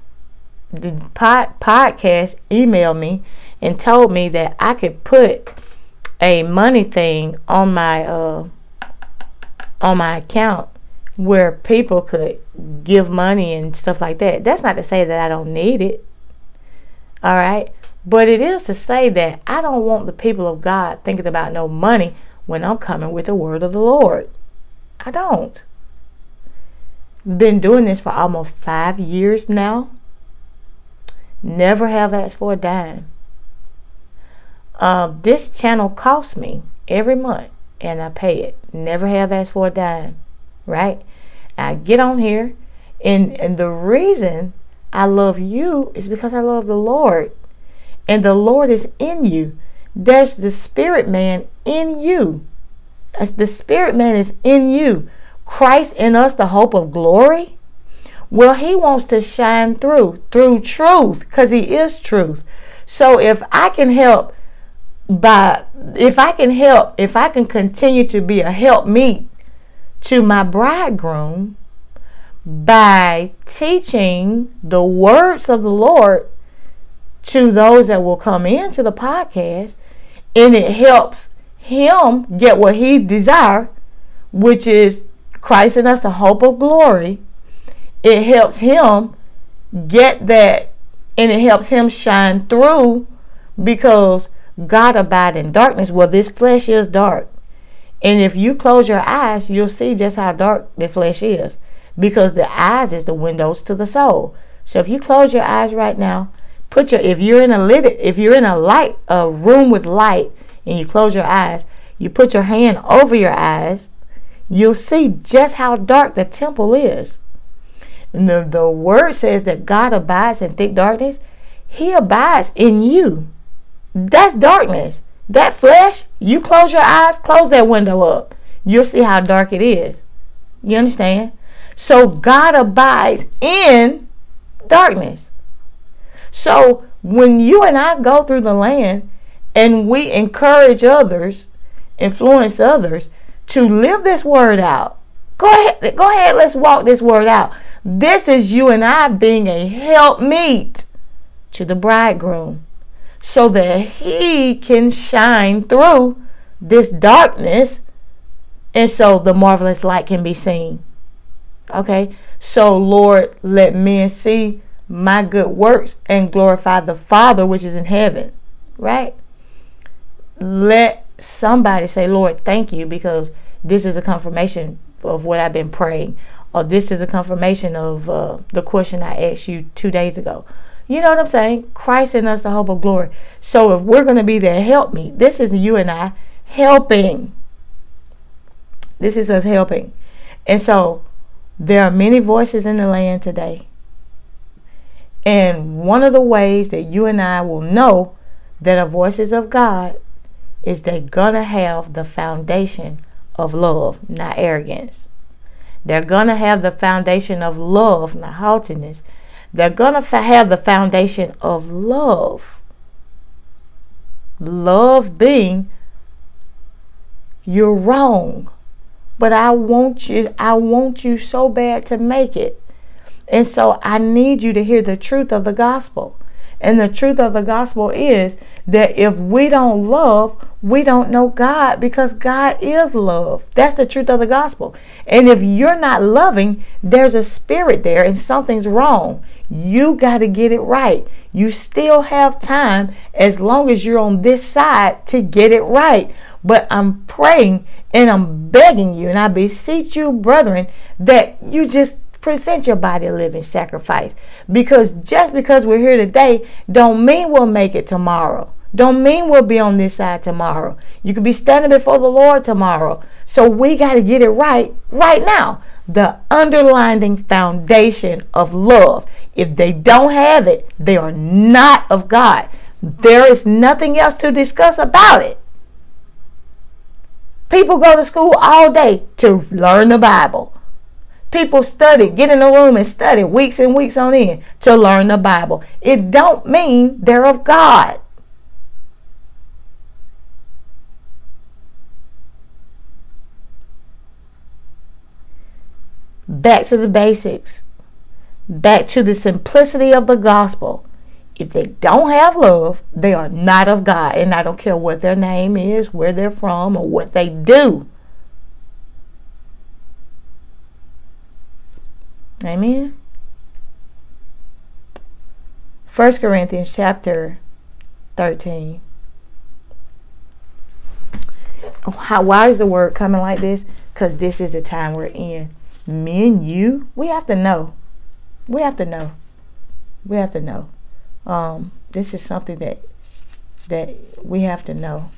Speaker 1: the pod, podcast emailed me and told me that I could put a money thing on my uh on my account where people could give money and stuff like that. That's not to say that I don't need it. All right. But it is to say that I don't want the people of God thinking about no money when I'm coming with the word of the Lord. I don't. Been doing this for almost five years now. Never have asked for a dime. Uh, this channel costs me every month and I pay it. Never have asked for a dime, right? I get on here, and, and the reason I love you is because I love the Lord. And the Lord is in you. There's the spirit man in you. As the spirit man is in you. Christ in us, the hope of glory. Well, he wants to shine through, through truth, because he is truth. So if I can help by if I can help, if I can continue to be a help meet to my bridegroom, by teaching the words of the Lord to those that will come into the podcast, and it helps him get what he desire, which is Christ in us, the hope of glory. It helps him get that, and it helps him shine through because God abide in darkness. Well, this flesh is dark. And if you close your eyes, you'll see just how dark the flesh is because the eyes is the windows to the soul. So if you close your eyes right now, put your if you're in a lit if you're in a light a room with light and you close your eyes, you put your hand over your eyes, you'll see just how dark the temple is. And the, the word says that God abides in thick darkness. He abides in you. That's darkness. That flesh, you close your eyes, close that window up. You'll see how dark it is. You understand? So God abides in darkness. So when you and I go through the land and we encourage others, influence others to live this word out. Go ahead, go ahead, let's walk this word out. This is you and I being a helpmeet to the bridegroom so that he can shine through this darkness and so the marvelous light can be seen. Okay. So, Lord, let men see my good works and glorify the Father which is in heaven. Right? Let somebody say, Lord, thank you because this is a confirmation of what I've been praying. Or this is a confirmation of uh, the question I asked you two days ago. You know what I'm saying? Christ in us, the hope of glory. So if we're going to be there, help me. This is you and I helping. This is us helping. And so there are many voices in the land today. And one of the ways that you and I will know that are voices of God is they're going to have the foundation of love, not arrogance. They're going to have the foundation of love, not haughtiness. They're going to have the foundation of love. Love being you're wrong but I want you I want you so bad to make it. And so I need you to hear the truth of the gospel. And the truth of the gospel is that if we don't love, we don't know God because God is love. That's the truth of the gospel. And if you're not loving, there's a spirit there and something's wrong. You got to get it right. You still have time as long as you're on this side to get it right. But I'm praying and I'm begging you, and I beseech you, brethren, that you just present your body a living sacrifice. Because just because we're here today, don't mean we'll make it tomorrow. Don't mean we'll be on this side tomorrow. You could be standing before the Lord tomorrow. So we got to get it right right now. The underlining foundation of love. If they don't have it, they are not of God. There is nothing else to discuss about it. People go to school all day to learn the Bible. People study, get in the room and study weeks and weeks on end to learn the Bible. It don't mean they're of God. Back to the basics. Back to the simplicity of the gospel if they don't have love, they are not of God. And I don't care what their name is, where they're from, or what they do. Amen. 1 Corinthians chapter 13. How, why is the word coming like this? Because this is the time we're in. Me and you, we have to know. We have to know. We have to know. Um, this is something that that we have to know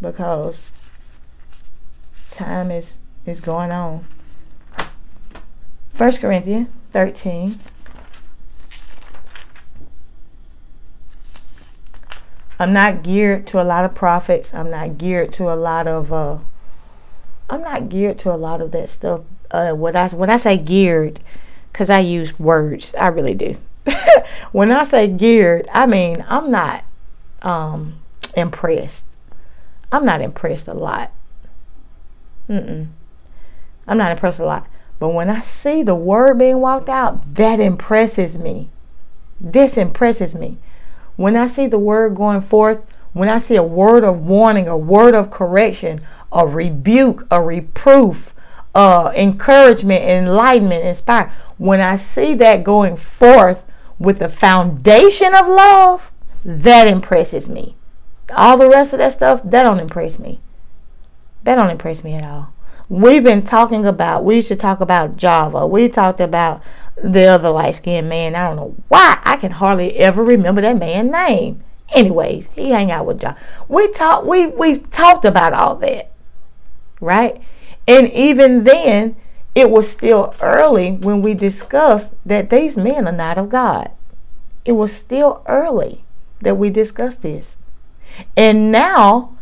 Speaker 1: because time is is going on. First Corinthians 13. I'm not geared to a lot of prophets. I'm not geared to a lot of uh, I'm not geared to a lot of that stuff. Uh, when I when I say geared, because I use words, I really do. [laughs] when I say geared, I mean I'm not um, impressed. I'm not impressed a lot. Mm-mm. I'm not impressed a lot. But when I see the word being walked out, that impresses me. This impresses me. When I see the word going forth, when I see a word of warning, a word of correction, a rebuke, a reproof, uh, encouragement, enlightenment, inspire, when I see that going forth, with the foundation of love, that impresses me. All the rest of that stuff, that don't impress me. That don't impress me at all. We've been talking about, we should talk about Java. We talked about the other light skinned man. I don't know why. I can hardly ever remember that man's name. Anyways, he hang out with Java. We talked we we've talked about all that. Right? And even then, it was still early when we discussed that these men are not of God. It was still early that we discussed this. And now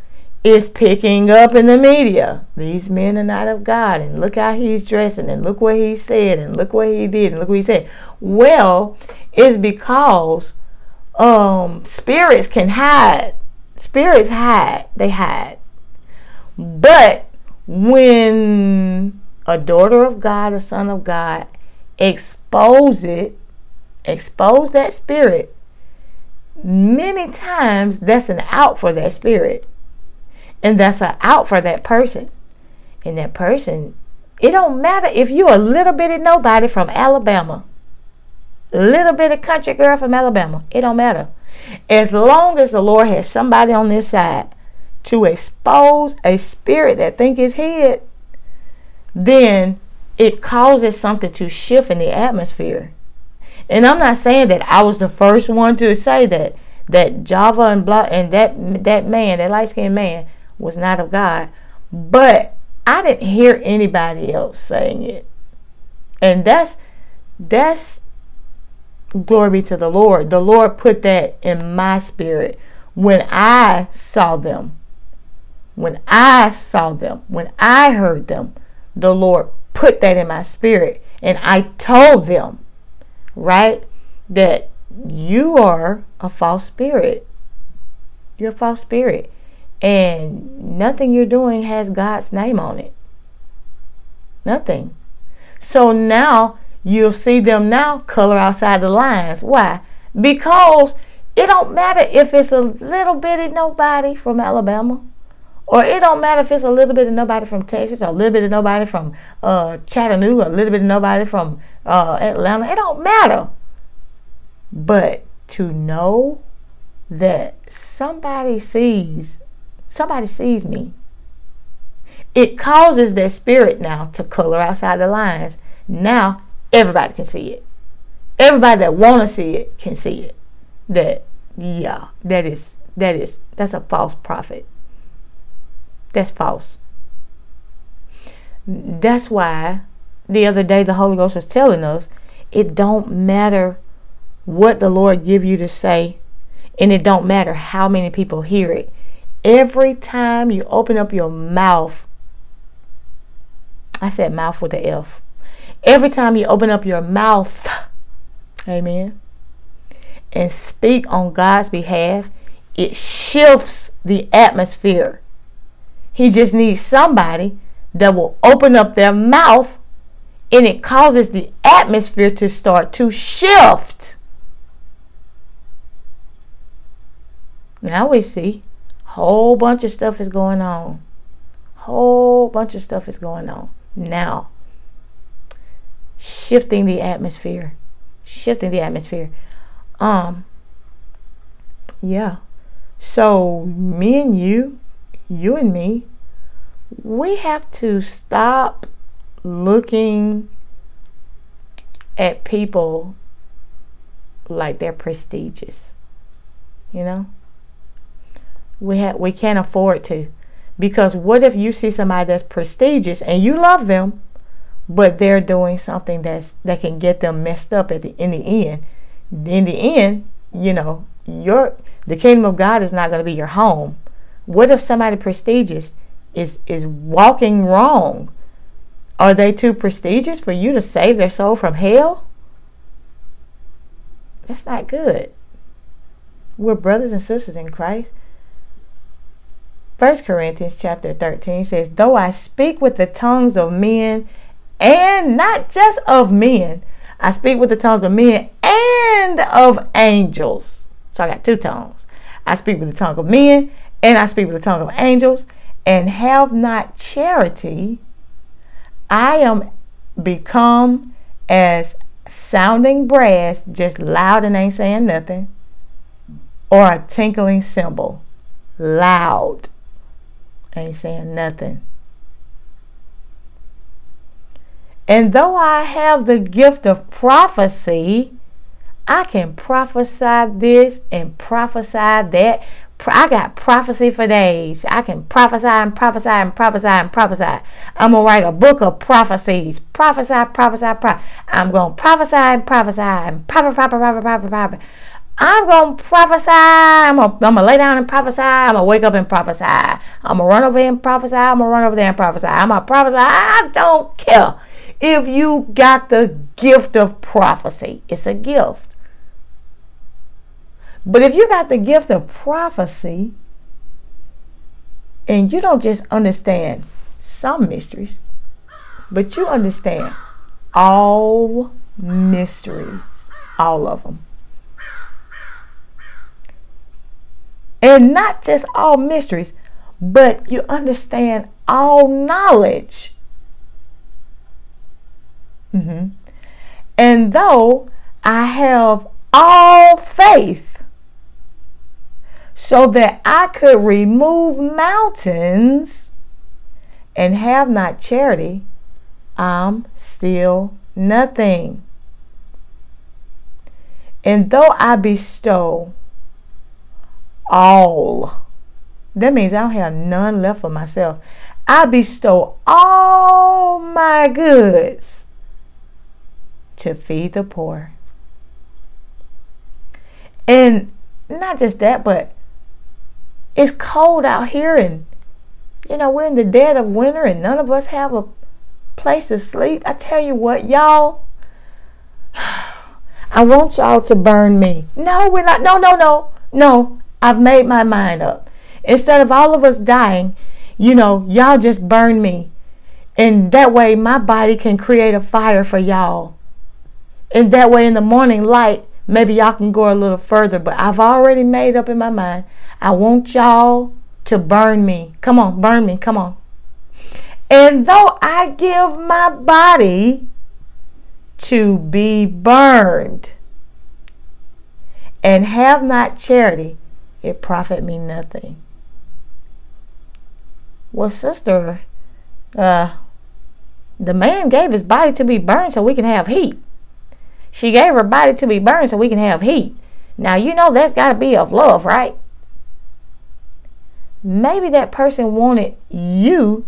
Speaker 1: it's picking up in the media. These men are not of God. And look how he's dressing. And look what he said. And look what he did. And look what he said. Well, it's because um, spirits can hide. Spirits hide. They hide. But when a daughter of God, a son of God, expose it, expose that spirit, many times that's an out for that spirit. And that's an out for that person. And that person, it don't matter if you a little bitty nobody from Alabama, little bitty country girl from Alabama, it don't matter. As long as the Lord has somebody on this side to expose a spirit that think is head then it causes something to shift in the atmosphere. And I'm not saying that I was the first one to say that that Java and blah and that that man, that light skinned man, was not of God. But I didn't hear anybody else saying it. And that's that's glory to the Lord. The Lord put that in my spirit when I saw them. When I saw them, when I heard them, the Lord put that in my spirit. And I told them, right, that you are a false spirit. You're a false spirit. And nothing you're doing has God's name on it. Nothing. So now you'll see them now color outside the lines. Why? Because it don't matter if it's a little bitty nobody from Alabama or it don't matter if it's a little bit of nobody from Texas, a little bit of nobody from uh, Chattanooga, a little bit of nobody from uh, Atlanta. It don't matter. But to know that somebody sees, somebody sees me, it causes their spirit now to color outside the lines. Now everybody can see it. Everybody that want to see it can see it. That yeah, that is that is that's a false prophet that's false. That's why the other day the Holy Ghost was telling us it don't matter what the Lord give you to say and it don't matter how many people hear it. Every time you open up your mouth, I said mouth with the F. Every time you open up your mouth, amen, and speak on God's behalf, it shifts the atmosphere. He just needs somebody that will open up their mouth and it causes the atmosphere to start to shift. Now we see whole bunch of stuff is going on. Whole bunch of stuff is going on. Now shifting the atmosphere. Shifting the atmosphere. Um yeah. So me and you you and me, we have to stop looking at people like they're prestigious. You know? We have we can't afford to. Because what if you see somebody that's prestigious and you love them, but they're doing something that's that can get them messed up at the in the end. In the end, you know, your the kingdom of God is not going to be your home. What if somebody prestigious is is walking wrong? Are they too prestigious for you to save their soul from hell? That's not good. We're brothers and sisters in Christ. 1 Corinthians chapter 13 says, Though I speak with the tongues of men and not just of men, I speak with the tongues of men and of angels. So I got two tongues. I speak with the tongue of men and I speak with the tongue of angels, and have not charity, I am become as sounding brass, just loud and ain't saying nothing, or a tinkling cymbal, loud, ain't saying nothing. And though I have the gift of prophecy, I can prophesy this and prophesy that, I got prophecy for days. I can prophesy and prophesy and prophesy and prophesy. I'm going to write a book of prophecies. Prophesy, prophesy, prophesy. I'm going to prophesy and prophesy and prophesy, prophesy, prophesy, prophesy. I'm going to prophesy. I'm going to lay down and prophesy. I'm going to wake up and prophesy. I'm going to run over and prophesy. I'm going to run over there and prophesy. I'm going to prophesy. I don't care if you got the gift of prophecy. It's a gift. But if you got the gift of prophecy and you don't just understand some mysteries, but you understand all mysteries, all of them. And not just all mysteries, but you understand all knowledge. Mm-hmm. And though I have all faith so that I could remove mountains and have not charity, I'm still nothing. And though I bestow all, that means I don't have none left for myself. I bestow all my goods to feed the poor. And not just that, but it's cold out here, and you know, we're in the dead of winter, and none of us have a place to sleep. I tell you what, y'all, [sighs] I want y'all to burn me. No, we're not. No, no, no, no. I've made my mind up. Instead of all of us dying, you know, y'all just burn me. And that way, my body can create a fire for y'all. And that way, in the morning light, Maybe y'all can go a little further, but I've already made up in my mind. I want y'all to burn me. Come on, burn me. Come on. And though I give my body to be burned and have not charity, it profit me nothing. Well, sister, uh, the man gave his body to be burned so we can have heat. She gave her body to be burned so we can have heat. Now, you know that's got to be of love, right? Maybe that person wanted you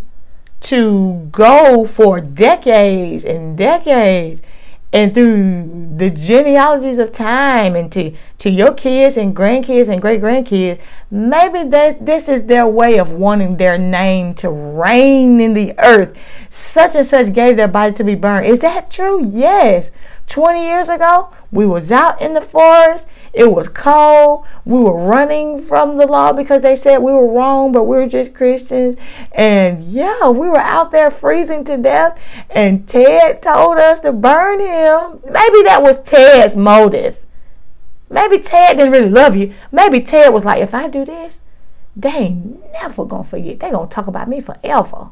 Speaker 1: to go for decades and decades and through the genealogies of time and to, to your kids and grandkids and great grandkids, maybe that this is their way of wanting their name to reign in the earth. Such and such gave their body to be burned. Is that true? Yes. 20 years ago, we was out in the forest it was cold. We were running from the law because they said we were wrong, but we were just Christians. And yeah, we were out there freezing to death. And Ted told us to burn him. Maybe that was Ted's motive. Maybe Ted didn't really love you. Maybe Ted was like, if I do this, they ain't never gonna forget. They gonna talk about me forever.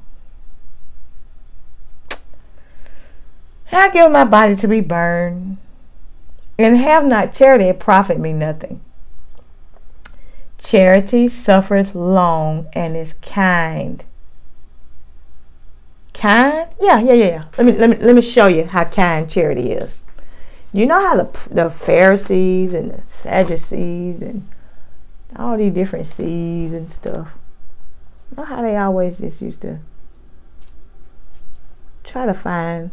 Speaker 1: I give my body to be burned and have not charity, it profit me nothing. Charity suffereth long and is kind. Kind? Yeah, yeah, yeah. Let me let me let me show you how kind charity is. You know how the the Pharisees and the Sadducees and all these different C's and stuff. You know how they always just used to try to find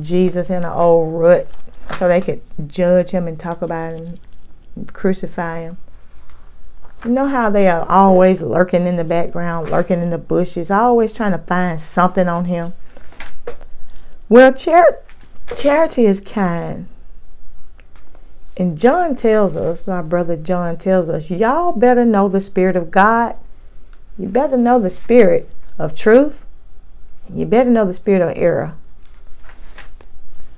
Speaker 1: Jesus in an old rut so they could judge him and talk about him, crucify him. You know how they are always lurking in the background, lurking in the bushes, always trying to find something on him. Well, char- charity is kind. And John tells us, our brother John tells us, y'all better know the Spirit of God. You better know the Spirit of truth. You better know the Spirit of error.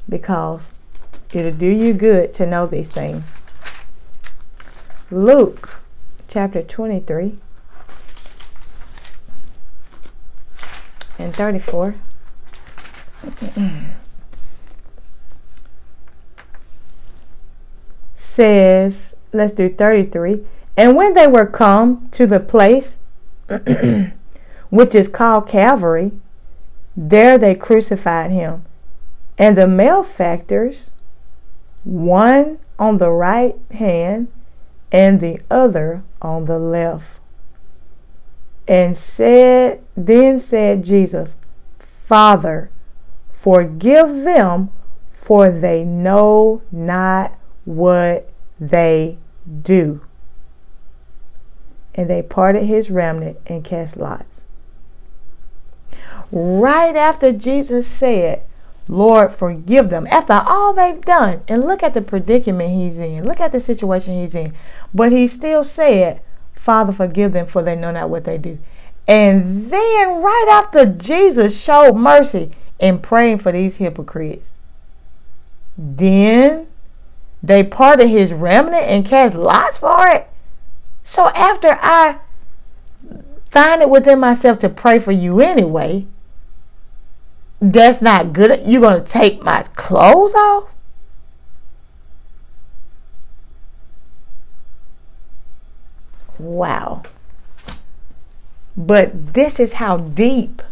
Speaker 1: Because It'll do you good to know these things. Luke chapter 23 and 34. [clears throat] says, let's do 33. And when they were come to the place [clears throat] which is called Calvary, there they crucified him and the malefactors one on the right hand and the other on the left. And said, then said Jesus, Father, forgive them, for they know not what they do. And they parted his remnant and cast lots. Right after Jesus said, Lord, forgive them after all they've done. And look at the predicament he's in. Look at the situation he's in. But he still said, Father, forgive them, for they know not what they do. And then, right after Jesus showed mercy in praying for these hypocrites, then they parted his remnant and cast lots for it. So, after I find it within myself to pray for you anyway, that's not good. You're going to take my clothes off? Wow. But this is how deep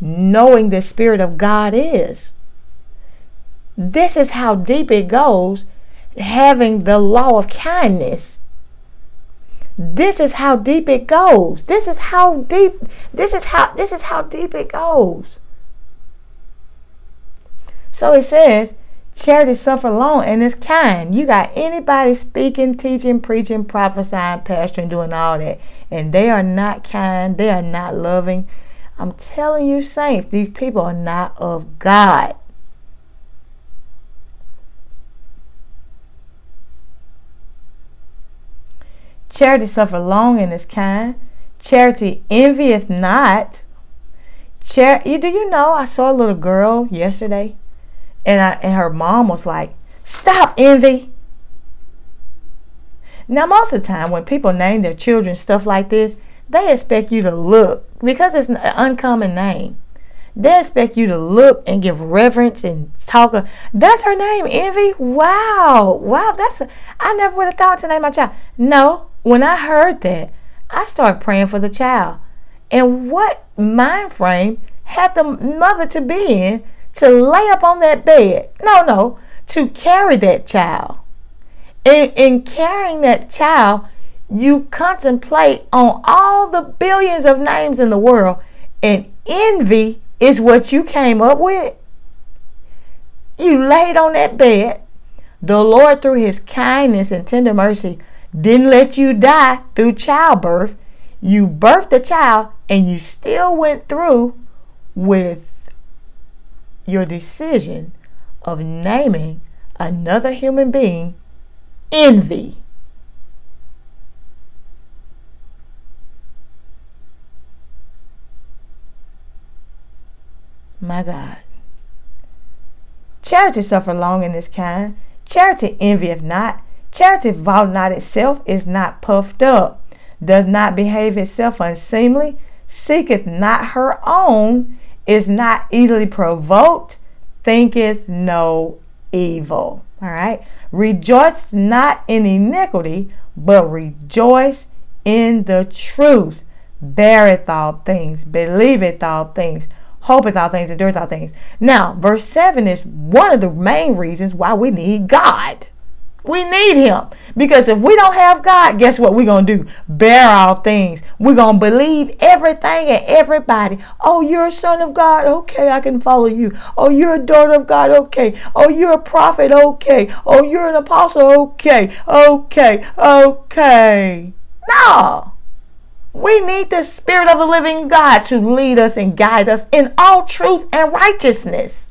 Speaker 1: knowing the Spirit of God is. This is how deep it goes, having the law of kindness. This is how deep it goes. This is how deep this is how this is how deep it goes. So it says, charity suffer long and it's kind. You got anybody speaking, teaching, preaching, prophesying, pastoring, doing all that, and they are not kind, they are not loving. I'm telling you, saints, these people are not of God. Charity suffer long and is kind. Charity envieth not. Char- do you know I saw a little girl yesterday and, I, and her mom was like, Stop, Envy. Now, most of the time, when people name their children stuff like this, they expect you to look because it's an uncommon name. They expect you to look and give reverence and talk. Of, that's her name, Envy. Wow, wow. That's a, I never would have thought to name my child. No, when I heard that, I started praying for the child. And what mind frame had the mother to be in to lay up on that bed. No, no, to carry that child. In, in carrying that child, you contemplate on all the billions of names in the world, and envy is what you came up with. You laid on that bed. The Lord, through his kindness and tender mercy, didn't let you die through childbirth. You birthed a child, and you still went through with your decision of naming another human being envy. My God. Charity suffer long in this kind. Charity envieth not. Charity vaunt not itself, is not puffed up, does not behave itself unseemly, seeketh not her own, is not easily provoked, thinketh no evil. All right. Rejoice not in iniquity, but rejoice in the truth. Beareth all things, believeth all things, hopeth all things, endureth all things. Now, verse 7 is one of the main reasons why we need God. We need him because if we don't have God, guess what we're going to do? Bear all things. We're going to believe everything and everybody. Oh, you're a son of God. Okay, I can follow you. Oh, you're a daughter of God. Okay. Oh, you're a prophet. Okay. Oh, you're an apostle. Okay. Okay. Okay. No. We need the Spirit of the living God to lead us and guide us in all truth and righteousness.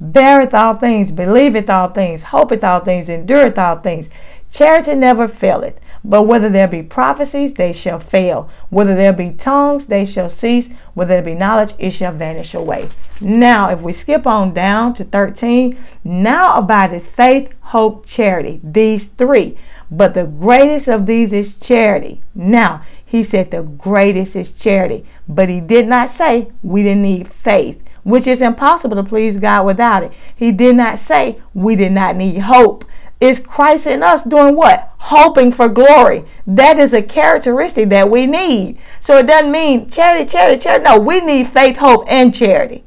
Speaker 1: beareth all things, believeth all things, hopeth all things, endureth all things. Charity never faileth. But whether there be prophecies, they shall fail. Whether there be tongues, they shall cease. Whether there be knowledge, it shall vanish away. Now, if we skip on down to 13, now abideth faith, hope, charity, these three. But the greatest of these is charity. Now, he said the greatest is charity, but he did not say we didn't need faith which is impossible to please God without it. He did not say we did not need hope. Is Christ in us doing what? Hoping for glory. That is a characteristic that we need. So it doesn't mean charity, charity, charity. No, we need faith, hope, and charity.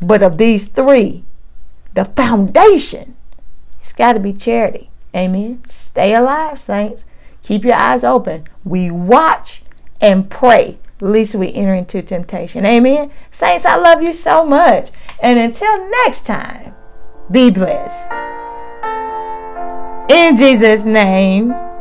Speaker 1: But of these three, the foundation, it's got to be charity. Amen. Stay alive, saints. Keep your eyes open. We watch and pray least we enter into temptation. Amen. Saints, I love you so much. And until next time, be blessed. In Jesus' name.